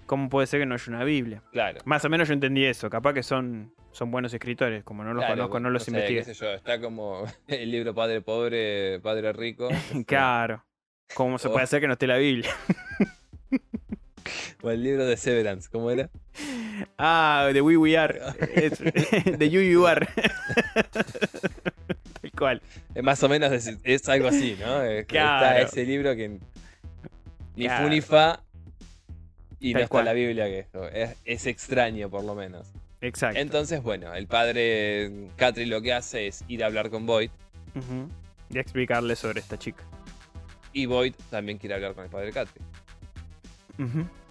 ¿cómo puede ser que no haya una Biblia? claro. Más o menos yo entendí eso, capaz que son, son buenos escritores, como no los Claro, conozco, no los sé, investigué. qué sé yo, está como [laughs] el libro Padre Pobre, Padre Rico. [laughs] Claro. ¿Cómo se puede hacer que no esté la Biblia? [laughs] O el libro de Severance, ¿cómo era? Ah, de We We Are. [laughs] De You You Are. [laughs] Tal cual. Más o menos es, es algo así, ¿no? Es- Claro. Está ese libro que ni Claro. fu ni fa y no Tal está cual. la Biblia que esto. Es, es extraño por lo menos. Exacto. Entonces, bueno, el padre Catri lo que hace es ir a hablar con Boyd Ujú. Y explicarle sobre esta chica. y Boyd también quiere hablar con el padre Catri.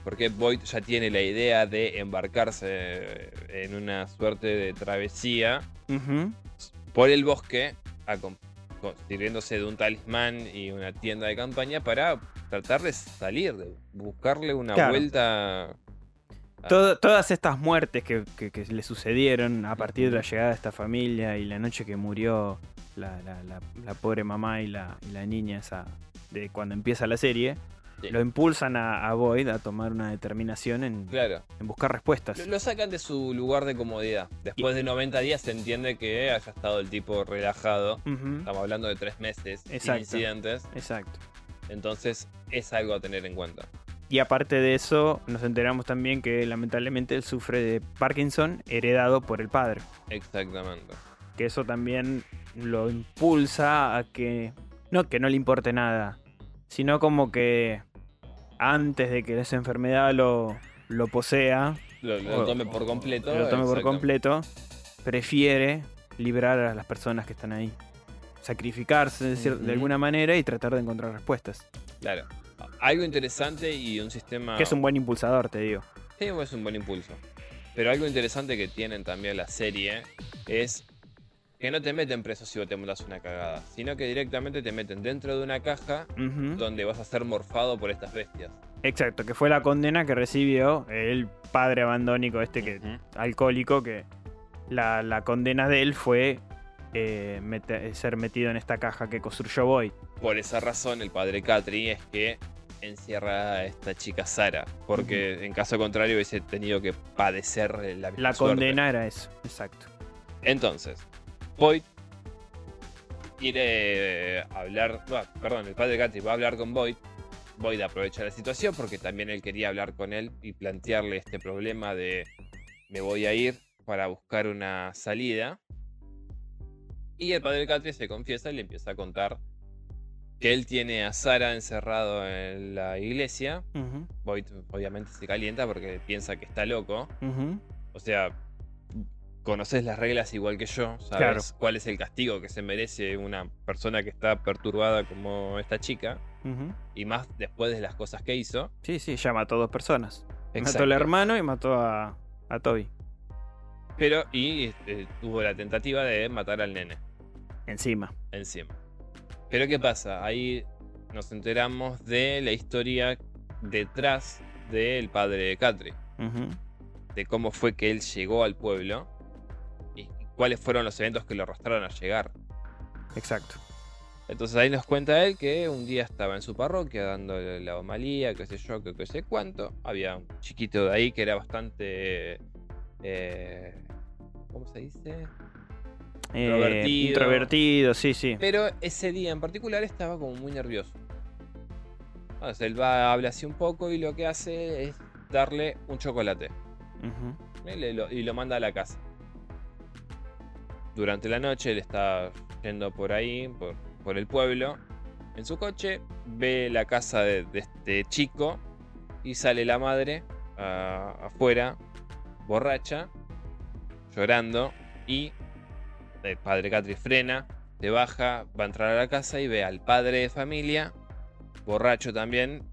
Porque Boyd ya tiene la idea de embarcarse en una suerte de travesía por el bosque, sirviéndose de un talismán y una tienda de campaña para tratar de salir, de buscarle una Claro. vuelta. a- Todo- todas estas muertes que, que- que le sucedieron a partir de la llegada de esta familia y la noche que murió la, la- la- la pobre mamá y la, y la niña esa de cuando empieza la serie, Sí. lo impulsan a, a Boyd a tomar una determinación en, Claro. en buscar respuestas. Lo, lo sacan de su lugar de comodidad. Después de 90 días se entiende que haya estado el tipo relajado. Estamos hablando de tres meses sin Exacto. incidentes. Exacto. Entonces es algo a tener en cuenta. Y aparte de eso, nos enteramos también que lamentablemente él sufre de Parkinson heredado por el padre. Exactamente. Que eso también lo impulsa a que no que no le importe nada, sino como que antes de que esa enfermedad lo, lo posea, Lo, lo O- tome por completo. lo tome por completo, prefiere librar a las personas que están ahí. Sacrificarse de, cier- de alguna manera y tratar de encontrar respuestas. Claro. Algo interesante y un sistema. Que es un buen impulsador, te digo. Sí, es un buen impulso. Pero algo interesante que tienen también la serie es que no te meten preso si vos te mandas una cagada, sino que directamente te meten dentro de una caja donde vas a ser morfado por estas bestias. Exacto, que fue la condena que recibió el padre abandónico este que Ujú. alcohólico que la, la condena de él fue eh, ser metido en esta caja que construyó Boyd. Por esa razón, el padre Catri es que encierra a esta chica Sara. Porque en caso contrario hubiese tenido que padecer la misma La suerte. condena era eso, exacto. Entonces, Boyd quiere hablar. bah, perdón, el padre Catri va a hablar con Boyd. Boyd aprovecha la situación porque también él quería hablar con él y plantearle este problema de me voy a ir para buscar una salida. Y el padre Catri se confiesa y le empieza a contar que él tiene a Sara encerrado en la iglesia. Boyd obviamente se calienta porque piensa que está loco. O sea, conoces las reglas igual que yo, sabes Claro. cuál es el castigo que se merece una persona que está perturbada como esta chica, y más después de las cosas que hizo. Sí, sí, ya mató dos personas. Mató al hermano y mató a, a Toby. Pero, y eh, tuvo la tentativa de matar al nene Encima. encima. Pero ¿qué pasa? Ahí nos enteramos de la historia detrás del padre de Catri, de cómo fue que él llegó al pueblo cuáles fueron los eventos que lo arrastraron a llegar. Exacto. Entonces ahí nos cuenta él que un día estaba en su parroquia dando la homalía, qué sé yo, qué, qué sé cuánto. Había un chiquito de ahí que era bastante... eh, ¿Cómo se dice? Eh, Introvertido. introvertido, sí, sí. Pero ese día en particular estaba como muy nervioso. Entonces él va, habla así un poco y lo que hace es darle un chocolate. Y lo manda a la casa. Durante la noche él está yendo por ahí, por, por el pueblo, en su coche, ve la casa de, de este chico y sale la madre afuera, borracha, llorando, y el padre Catri frena, se baja, va a entrar a la casa y ve al padre de familia, borracho también,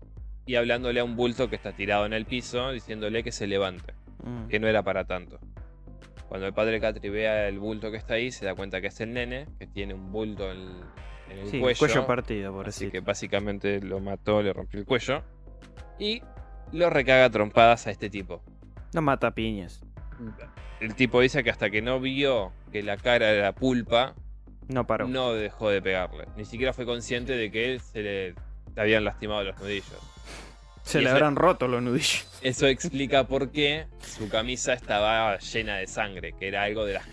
y hablándole a un bulto que está tirado en el piso, diciéndole que se levante Mm. que no era para tanto. Cuando el padre Catri vea el bulto que está ahí, se da cuenta que es el nene, que tiene un bulto en, en el Sí, cuello. cuello partido, por así así que básicamente lo mató, le rompió el cuello. Y lo recaga a trompadas a este tipo. No mata piñas. El tipo dice que hasta que no vio que la cara era pulpa, No paró. no dejó de pegarle. Ni siquiera fue consciente de que él se le habían lastimado los nudillos. Se y le habrán roto los nudillos. Eso explica por qué su camisa estaba llena de sangre, que era algo de las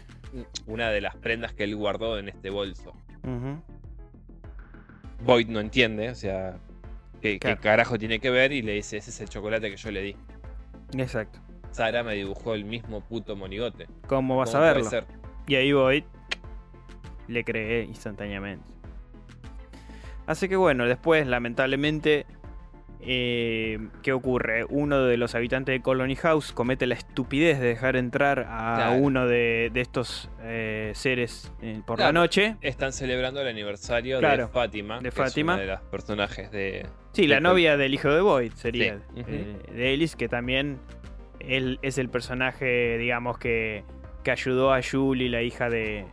una de las prendas que él guardó en este bolso. Ujú. Boyd no entiende, o sea, ¿qué, carajo tiene que ver? Y le dice, ese es el chocolate que yo le di. Exacto. Sara me dibujó el mismo puto monigote. ¿Cómo vas ¿Cómo a verlo? ser? Y ahí voy. Le creé instantáneamente. Así que bueno, después, lamentablemente, eh, ¿qué ocurre? Uno de los habitantes de Colony House comete la estupidez de dejar entrar a Claro. uno de, de estos eh, seres eh, por Claro. la noche. Están celebrando el aniversario Claro, de Fátima. de que Fátima. Es de los personajes de. Sí, la novia del hijo de Boyd sería Sí, de Ellis, que también él es el personaje, digamos, que, que ayudó a Julie, la hija de,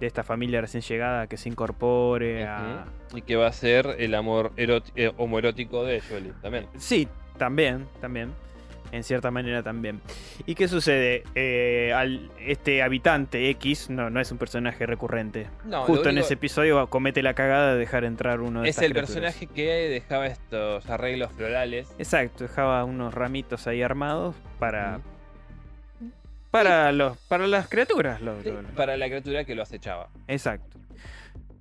de esta familia recién llegada, que se incorpore a... Y que va a ser el amor eh, homoerótico de Jolie también. Sí, también, también. En cierta manera también. ¿Y qué sucede? Eh, al, este habitante X no, no es un personaje recurrente. No, Justo en ese episodio comete la cagada de dejar entrar uno de Es estas el criaturas. personaje que dejaba estos arreglos florales. Exacto, dejaba unos ramitos ahí armados para. Para, los, para las criaturas. lo- Sí, para la criatura que lo acechaba. Exacto.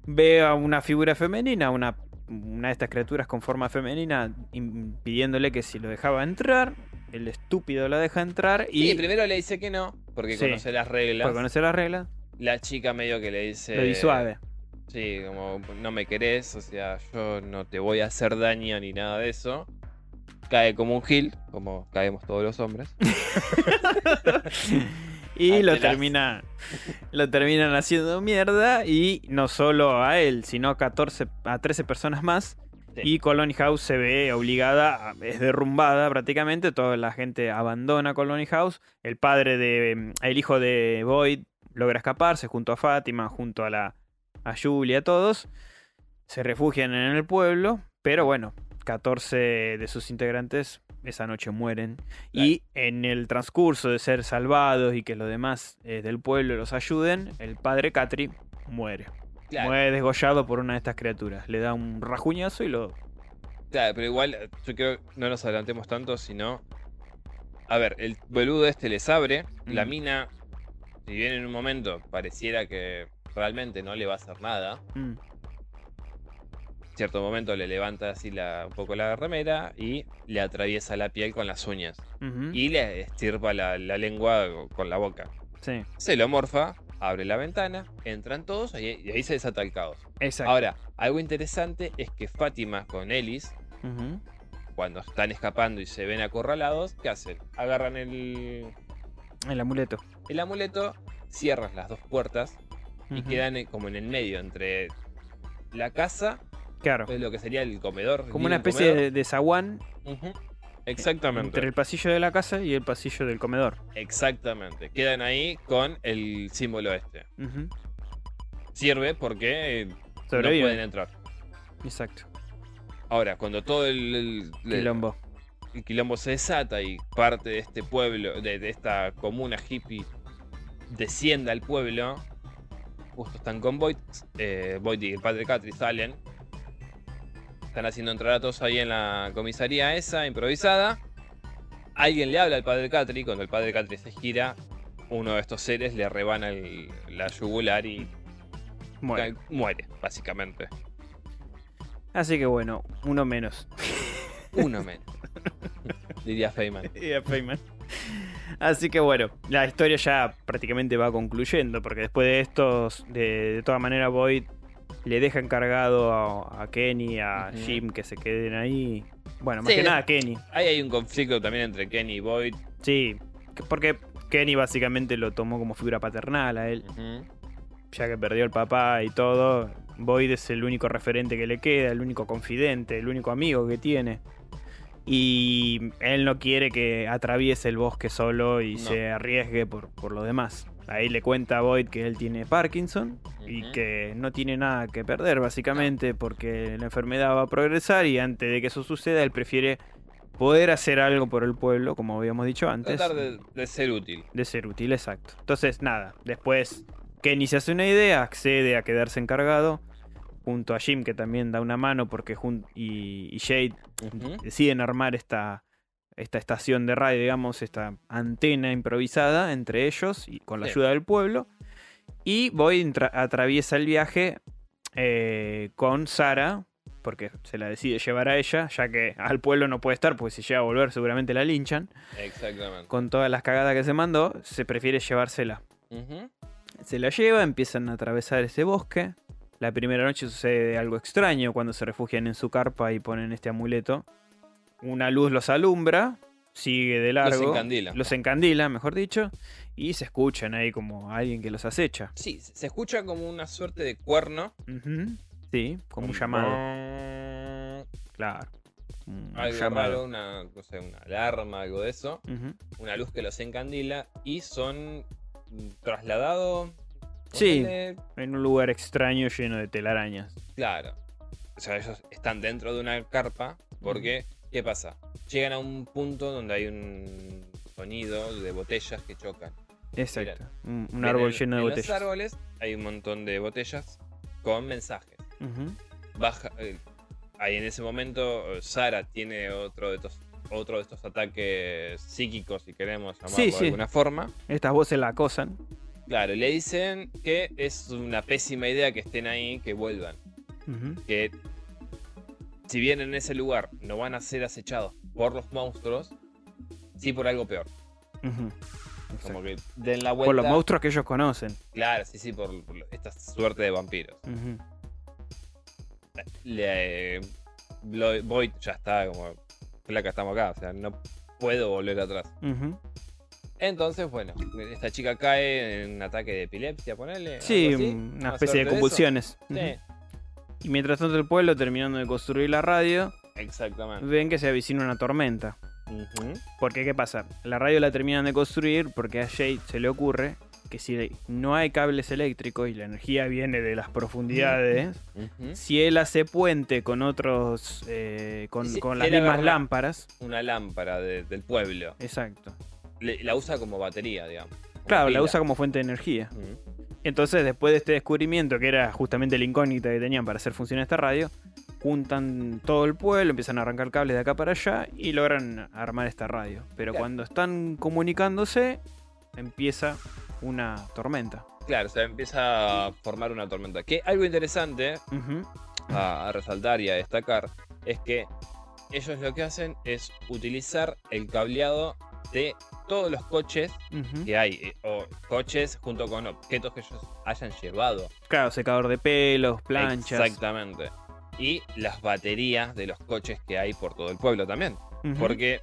Ve a una figura femenina, una, una de estas criaturas con forma femenina, impidiéndole que si lo dejaba entrar, el estúpido lo deja entrar y primero le dice que no, porque Sí. conoce las reglas. por conocer las reglas, La chica medio que le dice. lo disuade. Sí, como no me querés, o sea, yo no te voy a hacer daño ni nada de eso. Cae como un gil, como caemos todos los hombres. [laughs] y lo termina lo terminan haciendo mierda y no solo a él, sino a 14 a 13 personas más. Sí. Y Colony House se ve obligada, a- es derrumbada prácticamente, toda la gente abandona Colony House. El padre de mm, el hijo de Boyd logra escaparse junto a Fátima, junto a la a Julie, a todos. Se refugian en el pueblo, pero bueno, 14 de sus integrantes esa noche mueren. Y en el transcurso de ser salvados y que los demás eh, del pueblo los ayuden, el padre Catri muere. Claro, Muere desgollado por una de estas criaturas. Le da un rajuñazo y lo. claro, pero igual yo creo que no nos adelantemos tanto, sino. A ver, el boludo este les abre, la Mm. mina, si bien en un momento pareciera que realmente no le va a hacer nada, Mm, cierto momento le levanta así la, un poco la remera y le atraviesa la piel con las uñas. Y le estirpa la, la lengua con la boca. Sí, Se lo morfa, abre la ventana, entran todos y, y ahí se desata el caos. exacto. Ahora, algo interesante es que Fátima con Ellis, cuando están escapando y se ven acorralados, ¿qué hacen? Agarran el, El amuleto. el amuleto, cierran las dos puertas y quedan en- como en el medio entre la casa, Claro. pues, lo que sería el comedor. Como una especie de, de zaguán Ujú. Exactamente. entre el pasillo de la casa y el pasillo del comedor. Exactamente. Quedan ahí con el símbolo este. Sirve porque eh, no pueden entrar. Exacto. Ahora, cuando todo el, Quilombo. el quilombo se desata y parte de este pueblo, de, de esta comuna hippie, desciende al pueblo, justo están con Boyd, eh, Boyd y el padre Catri salen. Están haciendo entrar a todos ahí en la comisaría esa, improvisada. Alguien le habla al padre Catri, cuando el padre Catri se gira, uno de estos seres le rebana el- la yugular y Muere. muere, básicamente. Así que bueno, uno menos. Uno menos. [laughs] Diría Feynman. Y a Feynman. Así que bueno, la historia ya prácticamente va concluyendo, porque después de estos, de, de todas maneras, Boyd le deja encargado a, a Kenny, a. Jim que se queden ahí. Bueno, más Sí. que nada a Kenny. Ahí hay un conflicto también entre Kenny y Boyd. Sí, que- porque Kenny básicamente lo tomó como figura paternal a él, ya que perdió el papá y todo. Boyd es el único referente que le queda, el único confidente, el único amigo que tiene. Y él no quiere que atraviese el bosque solo y No. se arriesgue por, por lo demás. Ahí le cuenta a Boyd que él tiene Parkinson y que no tiene nada que perder, básicamente, porque la enfermedad va a progresar y antes de que eso suceda, él prefiere poder hacer algo por el pueblo, como habíamos dicho antes Tratar de, de ser útil. de ser útil, exacto. Entonces, nada, después Kenny se hace una idea, accede a quedarse encargado, junto a Jim, que también da una mano, porque jun- y, y Jade deciden armar esta, esta estación de radio, digamos, esta antena improvisada entre ellos y con la Sí. ayuda del pueblo. Y Boyd atraviesa el viaje eh, con Sara, porque se la decide llevar a ella, ya que al pueblo no puede estar, porque si llega a volver seguramente la linchan. Exactamente. Con todas las cagadas que se mandó, se prefiere llevársela. Se la lleva, empiezan a atravesar ese bosque. La primera noche sucede algo extraño cuando se refugian en su carpa y ponen este amuleto. Una luz los alumbra, sigue de largo. encandila. Los encandila, mejor dicho. Y se escuchan ahí como alguien que los acecha. Sí, se escucha como una suerte de cuerno. Sí, como un llamado. Claro. Un Algo llamado. raro, una, no sé, una alarma, algo de eso. Una luz que los encandila y son trasladados. Sí. En un lugar extraño lleno de telarañas. Claro. O sea, ellos están dentro de una carpa porque, ¿qué pasa? Llegan a un punto donde hay un sonido de botellas que chocan. Exacto. Un, árbol en- lleno de en botellas. los árboles hay un montón de botellas con mensajes. Baja, eh, ahí en ese momento eh, Sara tiene otro de estos otro de estos ataques psíquicos, si queremos llamarlo Sí, de sí. alguna forma. Estas voces la acosan. Claro, le dicen que es una pésima idea que estén ahí, que vuelvan. Que si bien en ese lugar no van a ser acechados por los monstruos, sí por algo peor. Como que den la vuelta. Por los monstruos que ellos conocen. Claro, sí, sí, por, por esta suerte de vampiros. Ujú. Le, lo- Void ya está como, flaca, estamos acá, o sea, no puedo volver atrás. Entonces, bueno, esta chica cae en un ataque de epilepsia, ponele. Sí, una una especie de convulsiones. Sí. Y mientras tanto el pueblo, terminando de construir la radio, exactamente. ven que se avecina una tormenta. Porque, ¿qué pasa? La radio la terminan de construir porque a Jade se le ocurre que si no hay cables eléctricos y la energía viene de las profundidades, si él hace puente con otros, eh, con, las mismas lámparas, Una lámpara de- del pueblo. exacto. Le- la usa como batería, digamos. como Claro, la usa como fuente de energía. Ujú. Entonces, después de este descubrimiento, que era justamente la incógnita que tenían para hacer funcionar esta radio, juntan todo el pueblo, empiezan a arrancar cables de acá para allá y logran armar esta radio. Pero Claro. cuando están comunicándose, empieza una tormenta. Claro, se empieza a formar una tormenta. Que algo interesante a, a resaltar y a destacar es que ellos lo que hacen es utilizar el cableado de todos los coches que hay, eh, o coches junto con objetos que ellos hayan llevado. Claro, secador de pelos, planchas. Exactamente. Y las baterías de los coches que hay por todo el pueblo también. Porque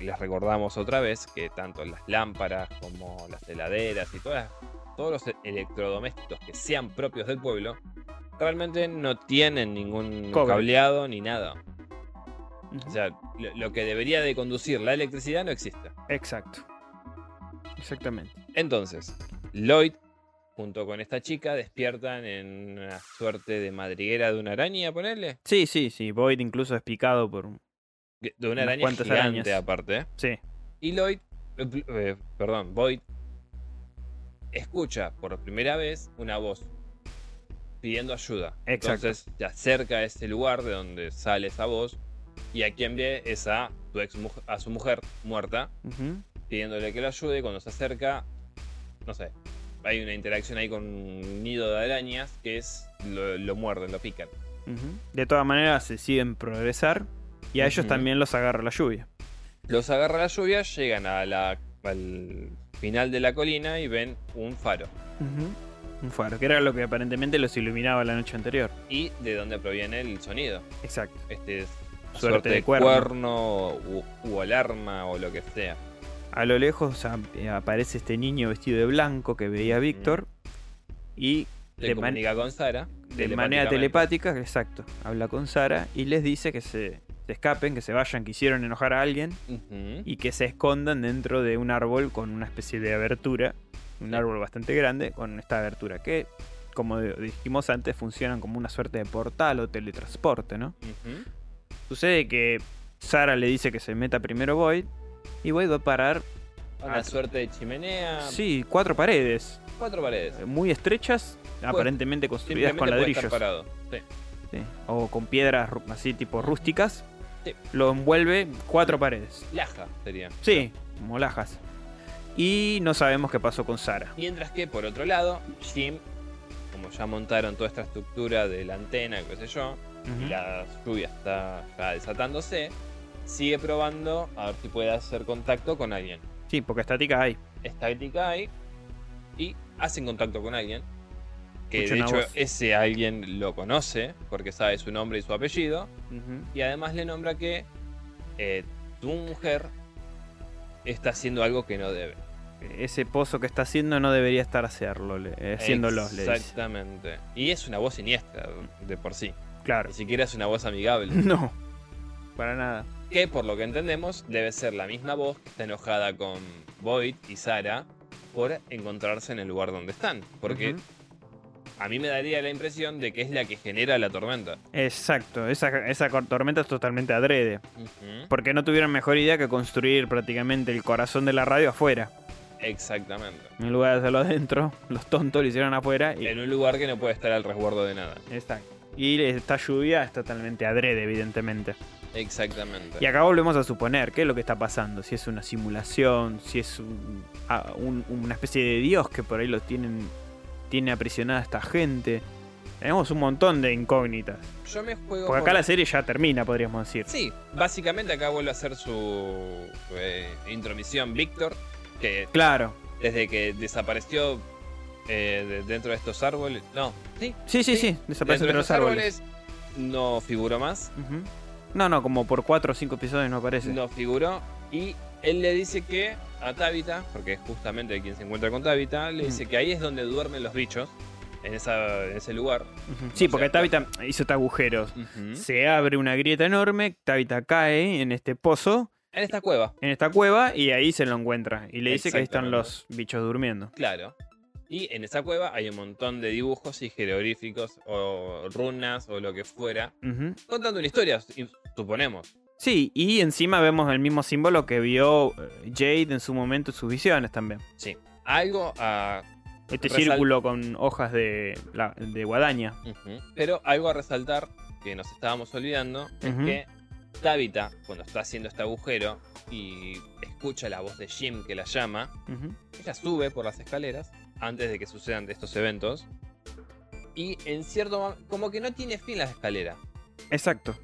les recordamos otra vez que tanto las lámparas como las heladeras y todas, todos los electrodomésticos que sean propios del pueblo realmente no tienen ningún Cobre. cableado ni nada. O sea, lo, lo que debería de conducir la electricidad no existe. Exacto. Exactamente. Entonces, Lloyd, junto con esta chica, despiertan en una suerte de madriguera de una araña, ponerle. Sí, sí, sí. Void incluso es picado por un. De una araña gigante arañas. aparte. ¿eh? Sí. Y Lloyd, eh, eh, perdón, Boyd, escucha por primera vez una voz pidiendo ayuda. Exacto. Entonces se acerca a ese lugar de donde sale esa voz y a quien ve es a, su ex a su mujer muerta pidiéndole que lo ayude. Cuando se acerca, no sé, hay una interacción ahí con un nido de arañas que es lo, lo muerden, lo pican. De todas maneras, se siguen progresar. Y a ellos también los agarra la lluvia. Los agarra la lluvia, llegan a la- al final de la colina y ven un faro. Un faro, que era lo que aparentemente los iluminaba la noche anterior. y de dónde proviene el sonido. Exacto. Este es Suerte suerte, de cuerno. cuerno, u, u alarma o lo que sea. A lo lejos eh, aparece este niño vestido de blanco que veía a. Víctor. Y Se de, comunica con Sara. de manera telepática, exacto, habla con Sara y les dice que se, se escapen, que se vayan, que hicieron enojar a alguien y que se escondan dentro de un árbol con una especie de abertura, un Sí. árbol bastante grande con esta abertura que, como dijimos antes, funcionan como una suerte de portal o teletransporte, ¿no? Ujú. Sucede que Sara le dice que se meta primero Void y Void va a parar, Una suerte de chimenea. sí, cuatro paredes Cuatro paredes. eh, muy estrechas, aparentemente construidas con ladrillos. parado. Sí. sí, o con piedras así tipo rústicas. Sí. Lo envuelve cuatro paredes. Laja sería. Sí, como lajas. Y no sabemos qué pasó con Sara. Mientras que por otro lado, Jim, como ya montaron toda esta estructura de la antena, qué sé yo, y la lluvia está desatándose, sigue probando a ver si puede hacer contacto con alguien. Sí, porque estática hay. estática ahí y hacen contacto con alguien. Que de hecho voz. ese alguien lo conoce porque sabe su nombre y su apellido. Y además le nombra que eh, tu mujer está haciendo algo que no debe. Ese pozo que está haciendo no debería estar hacerlo, eh, haciéndolo, le dice. Exactamente. Y es una voz siniestra de por sí. Claro. Ni siquiera es una voz amigable. [laughs] No, para nada. que por lo que entendemos debe ser la misma voz que está enojada con Boyd y Sara por encontrarse en el lugar donde están. Porque a mí me daría la impresión de que es la que genera la tormenta. Exacto, esa, tormenta es totalmente adrede. Porque no tuvieron mejor idea que construir prácticamente el corazón de la radio afuera. Exactamente. En lugar de hacerlo adentro, los tontos lo hicieron afuera. Y, En un lugar que no puede estar al resguardo de nada. Exacto. Y esta lluvia es totalmente adrede, evidentemente. Exactamente. Y acá volvemos a suponer qué es lo que está pasando. Si es una simulación, si es un- un- una especie de dios que por ahí los tienen, tiene aprisionada a esta gente. Tenemos un montón de incógnitas. Yo me juego. Porque acá por- la serie ya termina, podríamos decir. Sí, básicamente acá vuelve a hacer su eh, intromisión Víctor, que Claro. desde que desapareció eh, de- dentro de estos árboles. No, sí, Sí, sí, Sí, sí. Desaparecen dentro de de los árboles. árboles no figuró más. No, no, como por cuatro o cinco episodios no aparece. No figuró. Y él le dice que a Tabitha, porque es justamente quien se encuentra con Tabitha, le dice que ahí es donde duermen los bichos. En, esa, en ese lugar. Sí, O porque sea, Tabitha hizo este agujeros. Se abre una grieta enorme, Tabitha cae en este pozo, En esta cueva, en esta cueva, y ahí se lo encuentra. Y le dice que ahí están los bichos durmiendo. claro. Y en esa cueva hay un montón de dibujos y jeroglíficos o runas o lo que fuera. Contando una historia, suponemos. Sí, y encima vemos el mismo símbolo que vio eh, Jade en su momento en sus visiones también. Sí. Algo a Este Resal- círculo con hojas de, la- de guadaña. Pero algo a resaltar que nos estábamos olvidando es que Tabitha, cuando está haciendo este agujero y escucha la voz de Jim que la llama, ella sube por las escaleras antes de que sucedan estos eventos. Y en cierto mo- como que no tiene fin la escalera. Exacto.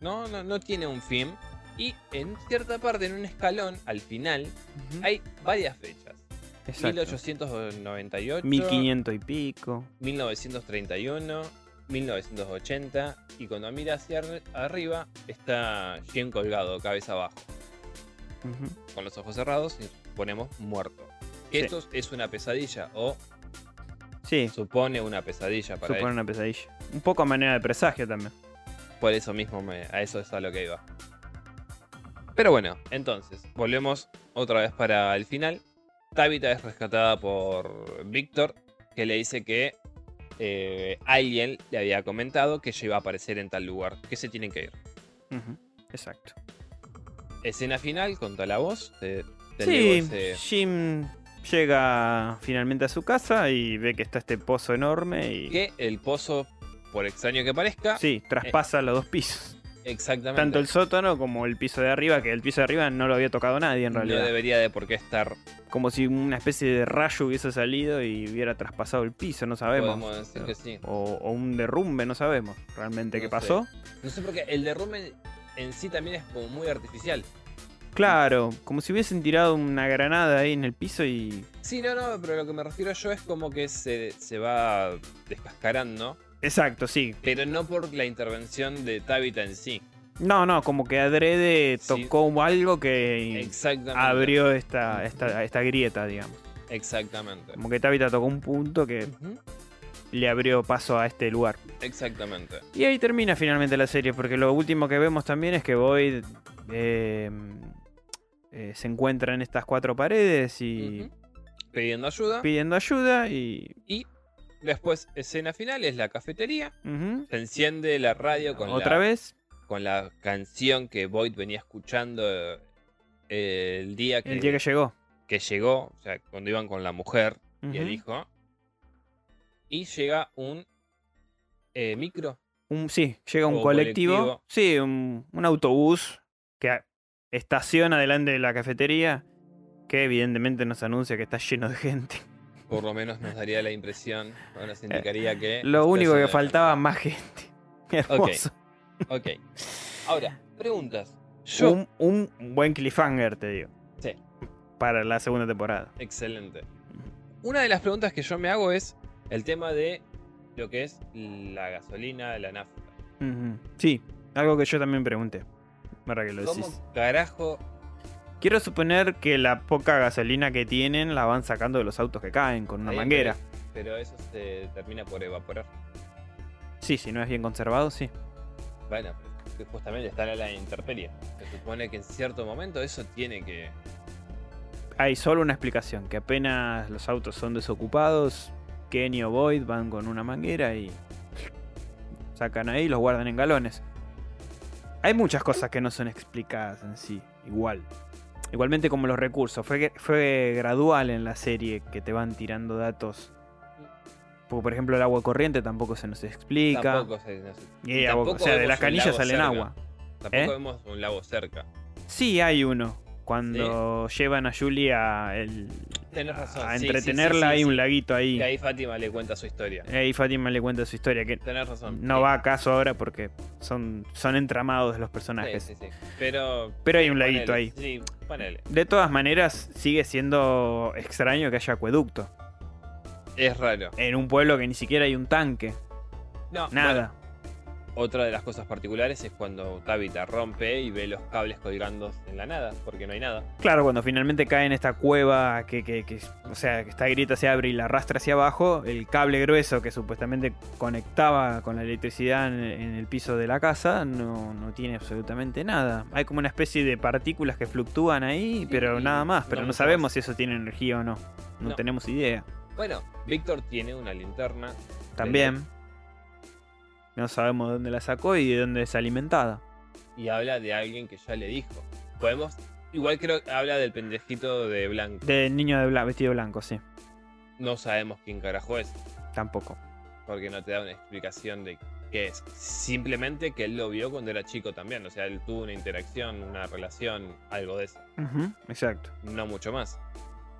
No, no, no tiene un fin. Y en cierta parte, en un escalón, al final, hay varias fechas. Exacto. 1898, 1500 y pico. 1931, 1980 y cuando mira hacia ar- arriba está Jim colgado, cabeza abajo, con los ojos cerrados y ponemos muerto. Sí. Esto es una pesadilla o Sí, supone una pesadilla para supone él. una pesadilla. Un poco a manera de presagio también. Por eso mismo me- a eso es a lo que iba. Pero bueno, entonces, volvemos otra vez para el final. Tabitha es rescatada por Víctor, que le dice que eh, alguien le había comentado que ella iba a aparecer en tal lugar, que se tienen que ir. Exacto. Escena final con toda la voz Sí, ese- Jim llega finalmente a su casa y ve que está este pozo enorme y... que el pozo, por extraño que parezca, Sí, traspasa los dos pisos. exactamente Tanto el sótano como el piso de arriba, que el piso de arriba no lo había tocado nadie en no realidad. debería de por qué estar, Como si una especie de rayo hubiese salido y hubiera traspasado el piso, no sabemos. podemos decir que sí. O, o un derrumbe, no sabemos realmente No qué sé. pasó. No sé por qué el derrumbe en sí también es como muy artificial. Claro, como si hubiesen tirado una granada ahí en el piso y... Sí, no, no, pero lo que me refiero yo es como que se, se va descascarando, Exacto, sí. pero no por la intervención de Tabitha en sí. No, no, como que adrede Sí. tocó algo que Exactamente. abrió esta, esta, esta grieta, digamos. Exactamente. Como que Tabitha tocó un punto que le abrió paso a este lugar. Exactamente. Y ahí termina finalmente la serie, porque lo último que vemos también es que Boyd eh, eh, se encuentra en estas cuatro paredes y. Pidiendo ayuda. pidiendo ayuda y... Y después, escena final, es la cafetería. Se enciende la radio con, Otra la, vez, con la canción que Boyd venía escuchando eh, el día que, el día que llegó. que llegó, o sea, cuando iban con la mujer y el hijo. Y llega un eh, micro. Un, sí, llega un colectivo. colectivo. Sí, un, un autobús que estaciona delante de la cafetería. Que evidentemente nos anuncia que está lleno de gente. Por lo menos nos daría la impresión, o nos indicaría que... Eh, Lo único que faltaba, más gente. [laughs] Hermoso. Ok. Ahora, preguntas. Yo... Un, un buen cliffhanger, te digo. Sí. Para la segunda temporada. Excelente. Una de las preguntas que yo me hago es el tema de lo que es la gasolina, la nafta. Sí, algo que yo también pregunté. Para que lo ¿Cómo decís. carajo? Quiero suponer que la poca gasolina que tienen la van sacando de los autos que caen con una Ahí, manguera. Pero, pero eso se termina por evaporar. Sí, si no es bien conservado, sí. Bueno, pero justamente está en la intemperie. Se supone que en cierto momento eso tiene que. Hay solo una explicación, que apenas los autos son desocupados, Kenny o Boyd van con una manguera y sacan ahí y los guardan en galones. Hay muchas cosas que no son explicadas en sí, igual. Igualmente como los recursos, fue, fue gradual en la serie que te van tirando datos. Porque, por ejemplo, el agua corriente tampoco se nos explica. Tampoco se. no se- Y y agua- o sea, de las canillas salen cerca. agua. Tampoco ¿Eh? vemos un lago cerca. Sí, hay uno. Cuando llevan a Julie a, el- razón. a entretenerla, sí, sí, hay un laguito ahí. Y ahí Fátima le cuenta su historia. Ahí Fátima le cuenta su historia, que Tenés razón. no va a caso ahora porque son, son entramados los personajes. sí, sí. Pero. Pero hay un ponele, laguito ahí. Sí, ponele. De todas maneras, sigue siendo extraño que haya acueducto. Es raro. En un pueblo que ni siquiera hay un tanque. No, Nada. bueno, otra de las cosas particulares es cuando Tabitha rompe y ve los cables colgando en la nada, porque no hay nada. Claro, cuando finalmente cae en esta cueva que, que- que- o sea, que esta grieta se abre y la arrastra hacia abajo, el cable grueso que supuestamente conectaba con la electricidad en, en el piso de la casa no, no tiene absolutamente nada. Hay como una especie de partículas que fluctúan ahí, pero nada más. Pero no, sabemos más. si eso tiene energía o no. No, No. tenemos idea. Bueno, Víctor tiene una linterna. También. No sabemos de dónde la sacó y de dónde es alimentada. y habla de alguien que ya le dijo. Podemos. Igual creo que habla del pendejito de blanco. Del niño de bla- vestido blanco, sí. no sabemos quién carajo es. Tampoco. Porque no te da una explicación de qué es. Simplemente que él lo vio cuando era chico también. O sea, él tuvo una interacción, una relación, algo de eso. Exacto. No mucho más.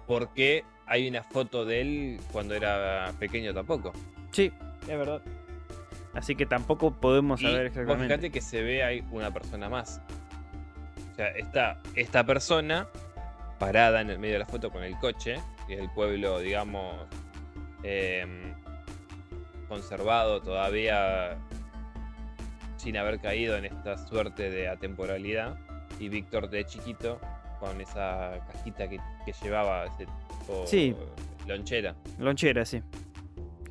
Porque hay una foto de él cuando era pequeño tampoco. Sí, es verdad. Así que tampoco podemos Y saber exactamente. fíjate que se ve ahí una persona más. O sea, está esta persona parada en el medio de la foto con el coche, que es el pueblo, digamos, em, conservado todavía sin haber caído en esta suerte de atemporalidad. Y Víctor de chiquito con esa cajita que, que llevaba, ese tipo Sí. lonchera. Lonchera, sí.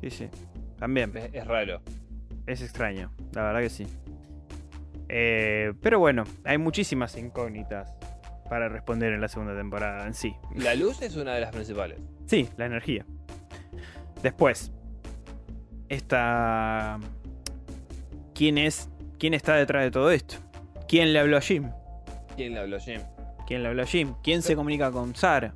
Sí, sí. También. Es, es raro. Es extraño, la verdad que sí. Eh, pero bueno, hay muchísimas incógnitas para responder en la segunda temporada en sí. La luz es una de las principales. Sí, la energía. Después, esta... ¿Quién es? ¿Quién está detrás de todo esto? ¿Quién le habló a Jim? ¿Quién le habló Jim? ¿Quién le habló a Jim? ¿Quién se comunica con Sara?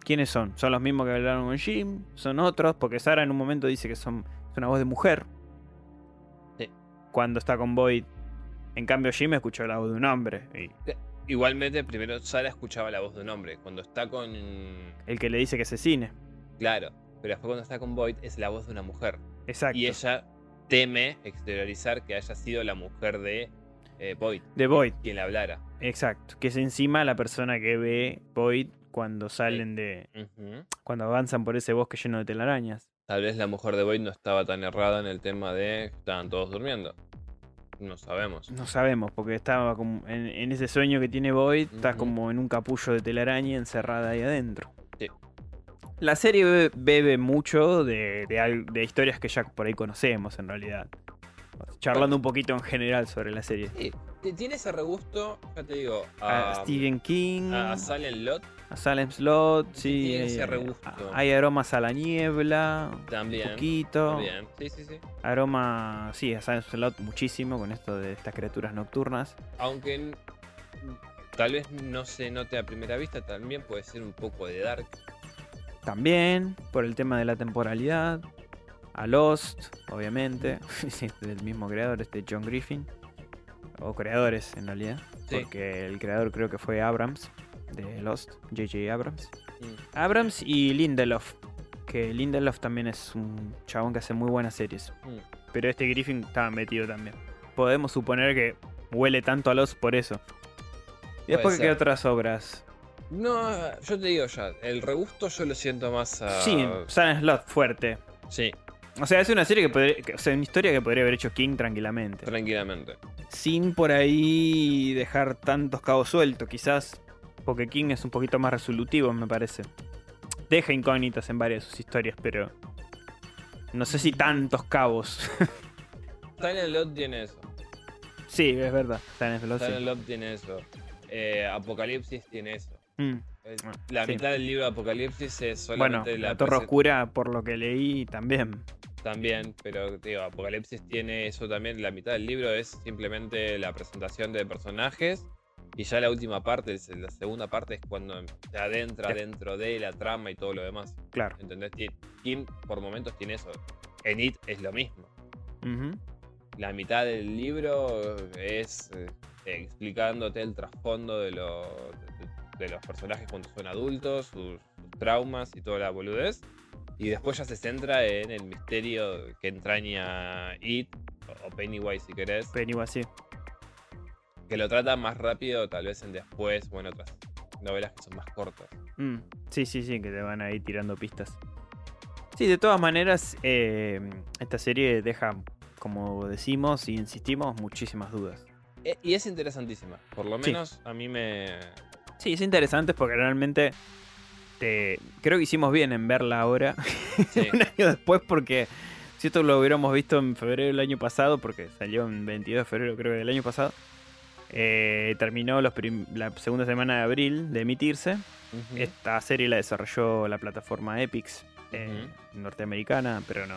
¿Quiénes son? ¿Son los mismos que hablaron con Jim? ¿Son otros? Porque Sara en un momento dice que son, una voz de mujer. Sí. Cuando está con Boyd. En cambio Jim escuchó la voz de un hombre. Y Igualmente, primero Sara escuchaba la voz de un hombre. Cuando está con. el que le dice que asesine. Claro. Pero después cuando está con Boyd es la voz de una mujer. Exacto. Y ella teme exteriorizar que haya sido la mujer de eh, Boyd De Boyd. quien le hablara. Exacto. Que es encima la persona que ve Boyd cuando salen de... Cuando avanzan por ese bosque lleno de telarañas. Tal vez la mujer de Boyd no estaba tan errada en el tema de que estaban todos durmiendo. No sabemos. No sabemos, porque estaba como en, en ese sueño que tiene Boyd, está como en un capullo de telaraña encerrada ahí adentro. Sí. La serie bebe, bebe mucho de, de historias que ya por ahí conocemos en realidad. Charlando un poquito en general sobre la serie. Sí, tiene ese regusto, ya te digo, A, a, Stephen King, a Silent Lot a Salem Slot, sí. ese. Hay aromas a la niebla, un también. poquito. También. Sí, sí, sí. Aroma, sí, a Salem Slot muchísimo con esto de estas criaturas nocturnas. Aunque tal vez no se note a primera vista, también puede ser un poco de dark. También por el tema de la temporalidad. A Lost, obviamente. [laughs] sí, del mismo creador, este John Griffin. O creadores, en realidad. Sí. Porque el creador creo que fue Abrams, de Lost. J.J. Abrams. Abrams y Lindelof. Que Lindelof también es un chabón que hace muy buenas series. Pero este Griffin estaba metido también. Podemos suponer que huele tanto a Lost por eso. Y después. ¿qué otras obras? No, yo te digo ya, el regusto yo lo siento más a. Sí, Silent Slot fuerte. Sí, O sea, es una serie que podría. o sea, una historia que podría haber hecho King tranquilamente. tranquilamente. Sin por ahí dejar tantos cabos sueltos, quizás. Porque King es un poquito más resolutivo, me parece. Deja incógnitas en varias de sus historias, pero. No sé si tantos cabos. [laughs] Silent Lot tiene eso. sí, es verdad. Silent sí. Silent Lot tiene eso. Eh, Apocalipsis tiene eso. Mm. Ah, La sí. mitad del libro de Apocalipsis es Bueno, solamente la, la, Torre Oscura, por lo que leí, también. También, pero digo, Apocalipsis tiene eso también. La mitad del libro es simplemente la presentación de personajes. Y ya la última parte, la segunda parte es cuando se adentra Ya. dentro de la trama y todo lo demás. Claro. ¿Entendés? Kim por momentos tiene eso. En It es lo mismo. La mitad del libro es eh, explicándote el trasfondo de, lo- de- de los personajes cuando son adultos, sus, sus traumas y toda la boludez. Y después ya se centra en el misterio que entraña It o- o Pennywise si querés. Pennywise, sí. Que lo trata más rápido tal vez en después, bueno, otras novelas que son más cortas. Mm, Sí, sí, sí, que te van a ir tirando pistas. Sí, de todas maneras, eh, esta serie deja, como decimos y insistimos, muchísimas dudas. E- y es interesantísima. Por lo Sí. menos a mí me... Sí, es interesante porque realmente te- creo que hicimos bien en verla ahora, [laughs] Sí. un año después, porque si esto lo hubiéramos visto en febrero del año pasado, porque salió en 22 de febrero creo que del año pasado, eh, terminó los la segunda semana de abril de emitirse. Esta serie la desarrolló la plataforma Epix eh, norteamericana, pero no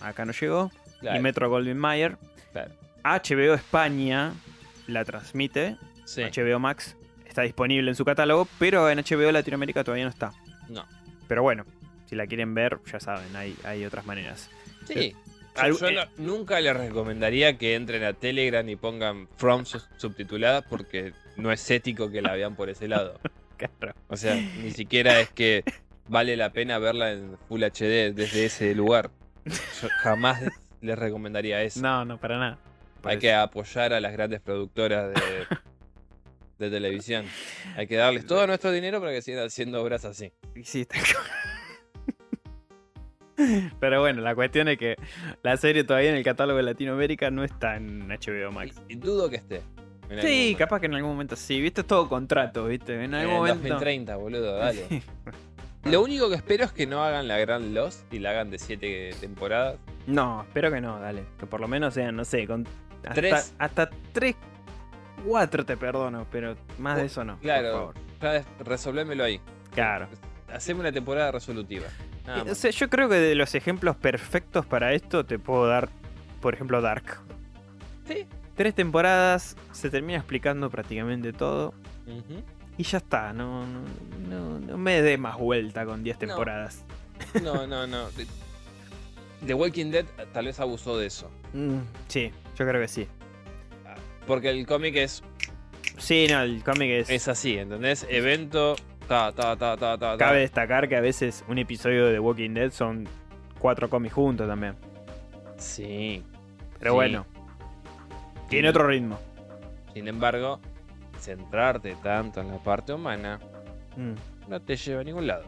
acá no llegó. Claro, Y Metro Goldwyn Mayer. claro. HBO España la transmite. Sí. HBO Max está disponible en su catálogo, pero en HBO Latinoamérica todavía no está. No. Pero bueno, si la quieren ver, ya saben, hay, hay otras maneras. Sí. Eh, Yo- eh, no- nunca les recomendaría que entren a Telegram y pongan From subtitulada porque no es ético que la vean por ese lado. [laughs] Claro. O sea, ni siquiera es que vale la pena verla en Full HD desde ese lugar. Yo jamás les recomendaría eso. No, no, para nada. Hay que apoyar a las grandes productoras de, de televisión. Hay que darles todo nuestro dinero para que sigan haciendo obras así. Sí, está [laughs] Pero bueno, la cuestión es que la serie todavía en el catálogo de Latinoamérica no está en HBO Max. Y, y dudo que esté. en Sí, capaz que en algún momento sí. Viste, es todo contrato, ¿viste? En En algún el momento. 2030, boludo, dale. [laughs] Sí. Lo único que espero es que no hagan la gran Lost y la hagan de 7 temporadas. No, espero que no, dale. Que por lo menos sean, no sé, con hasta, Tres. hasta 3, 4 te perdono, pero más de eso no. Claro. Por favor. Resolvémelo ahí. Claro. Haceme una temporada resolutiva. Nada Eh, O más. sea, yo creo que de los ejemplos perfectos para esto te puedo dar, por ejemplo, Dark. Sí. Tres temporadas, se termina explicando prácticamente todo. Y ya está, no, no, no, no me dé más vuelta con 10 No. temporadas. No, no, no. The- The Walking Dead tal vez abusó de eso. Mm, sí, yo creo que sí. Porque el cómic es, Sí, no, el cómic es... es así, ¿entendés? Evento, ta, ta, ta. Cabe destacar que a veces un episodio de The Walking Dead son cuatro cómics juntos también. Sí. Pero Sí. bueno, tiene otro ritmo. Sin embargo, centrarte tanto en la parte humana Mm. no te lleva a ningún lado.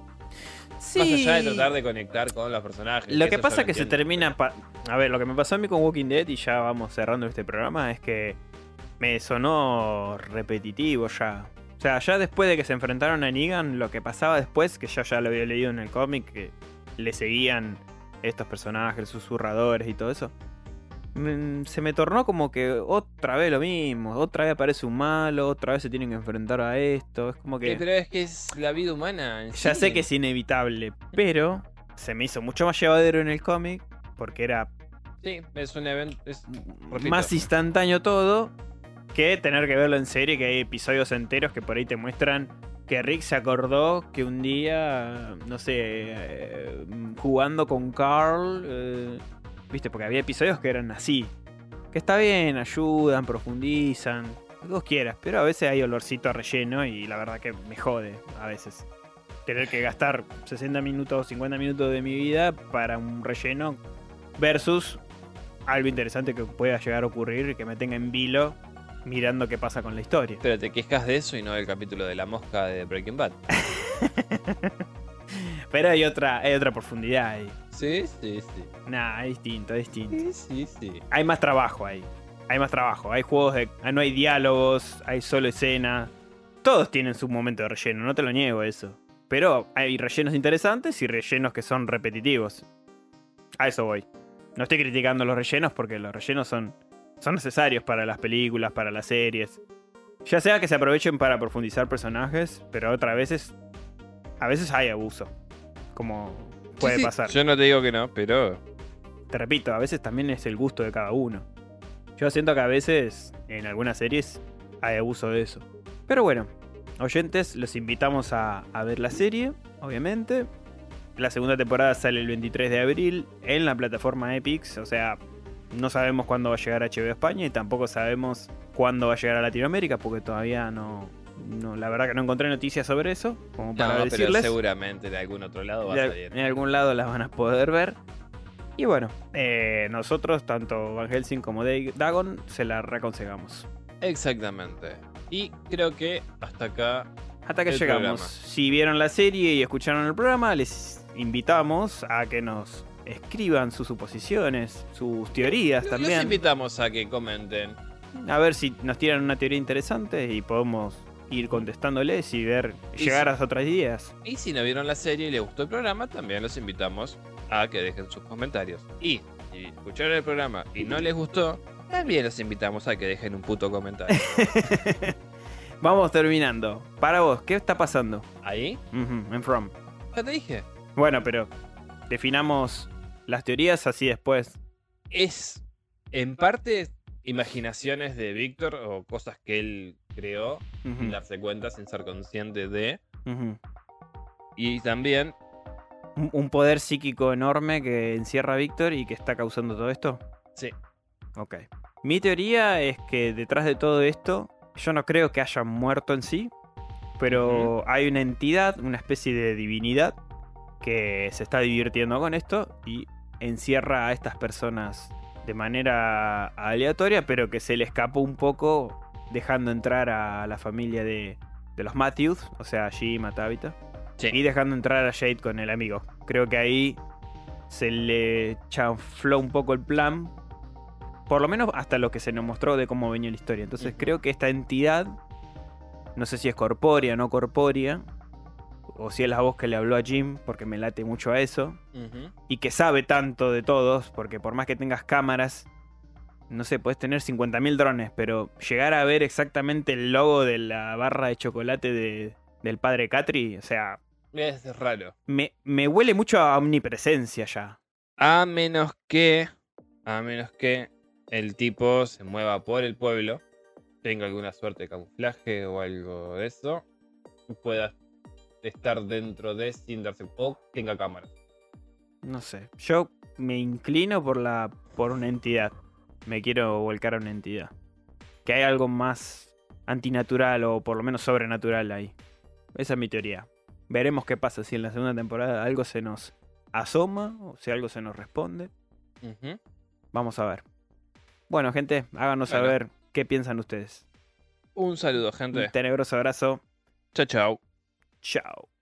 Sí. Más allá de tratar de conectar con los personajes. Lo que pasa es que se termina... A ver, lo que me pasó a mí con Walking Dead, y ya vamos cerrando este programa, es que me sonó repetitivo ya. O sea, ya después de que se enfrentaron a Negan, lo que pasaba después, que yo ya lo había leído en el cómic, que le seguían estos personajes, susurradores y todo eso, mm, se me tornó como que otra vez lo mismo, otra vez aparece un malo, otra vez se tienen que enfrentar a esto, es como que... Eh, pero es que es la vida humana. Ya sí. sé que es inevitable, pero se me hizo mucho más llevadero en el cómic, porque era Sí, es un evento. es- más instantáneo todo que tener que verlo en serie, que hay episodios enteros que por ahí te muestran que Rick se acordó que un día, no sé, eh, jugando con Carl, eh, viste, porque había episodios que eran así, que está bien, ayudan, profundizan, lo que vos quieras, pero a veces hay olorcito a relleno y la verdad que me jode a veces. Tener que gastar 60 minutos, 50 minutos de mi vida para un relleno versus algo interesante que pueda llegar a ocurrir y que me tenga en vilo mirando qué pasa con la historia. Pero te quejas de eso y no del capítulo de la mosca de Breaking Bad. [laughs] Pero hay otra, hay otra profundidad ahí. Sí, sí, sí. Nah, es distinto, es distinto. Sí, sí, sí. Hay más trabajo ahí. Hay más trabajo. Hay juegos de. ah, No hay diálogos, hay solo escena. Todos tienen su momento de relleno, no te lo niego eso. Pero hay rellenos interesantes y rellenos que son repetitivos. A eso voy. No estoy criticando los rellenos porque los rellenos son, son necesarios para las películas, para las series. Ya sea que se aprovechen para profundizar personajes, pero otras veces. A veces hay abuso. Como puede Sí, sí, pasar. Yo no te digo que no, pero. Te repito, a veces también es el gusto de cada uno. Yo siento que a veces en algunas series hay abuso de eso. Pero bueno, oyentes, los invitamos a, a ver la serie, obviamente. La segunda temporada sale el 23 de abril en la plataforma Epix, o sea, no sabemos cuándo va a llegar a HBO España y tampoco sabemos cuándo va a llegar a Latinoamérica porque todavía no, no la verdad que no encontré noticias sobre eso, como para No, pero decirles seguramente de algún otro lado va a salir. en algún lado las van a poder ver. Y bueno, eh, nosotros, tanto Van Helsing como Dag- Dagon, se la reaconsejamos. Exactamente. Y creo que hasta acá. Hasta que El llegamos. programa. Si vieron la serie y escucharon el programa, les invitamos a que nos escriban sus suposiciones, sus teorías Los también. invitamos a que comenten. A ver si nos tiran una teoría interesante y podemos ir contestándoles y ver, Y llegar si- a otras ideas. Y si no vieron la serie y les gustó el programa, también los invitamos a que dejen sus comentarios. Y si escucharon el programa y no les gustó, también los invitamos a que dejen un puto comentario. [laughs] Vamos terminando. Para vos, ¿qué está pasando? Ahí, en From. ya te dije. Bueno, pero definamos las teorías así después. Es en parte imaginaciones de Víctor o cosas que él creó sin darse cuenta, sin ser consciente de. Y también un, poder psíquico enorme que encierra a Víctor y que está causando todo esto. Sí. Ok. Mi teoría es que detrás de todo esto, yo no creo que hayan muerto en sí, pero hay una entidad, una especie de divinidad, que se está divirtiendo con esto y encierra a estas personas de manera aleatoria, pero que se le escapó un poco dejando entrar a la familia de, de los Matthews, o sea, Jim, a Tabitha, Sí. y dejando entrar a Jade con el amigo. Creo que ahí se le chanfló un poco el plan, por lo menos hasta lo que se nos mostró de cómo venía la historia. Entonces creo que esta entidad, no sé si es corpórea o no corpórea, o si es la voz que le habló a Jim, porque me late mucho a eso, y que sabe tanto de todos, porque por más que tengas cámaras, no sé, puedes tener 50.000 drones, pero llegar a ver exactamente el logo de la barra de chocolate de- del padre Catri, o sea, Es raro. me, me huele mucho a omnipresencia ya. A menos que. A menos que el tipo se mueva por el pueblo. Tenga alguna suerte de camuflaje o algo de eso. Y estar dentro de sin darse. O tenga cámara. No sé, yo me inclino por la por una entidad. Me quiero volcar a una entidad. Que hay algo más antinatural o por lo menos sobrenatural ahí. Esa es mi teoría. Veremos qué pasa si en la segunda temporada algo se nos asoma o si algo se nos responde. Vamos a ver. Bueno, gente, háganos Bueno. saber qué piensan ustedes. Un saludo, gente. Un tenebroso abrazo. Chao, chao. Chao.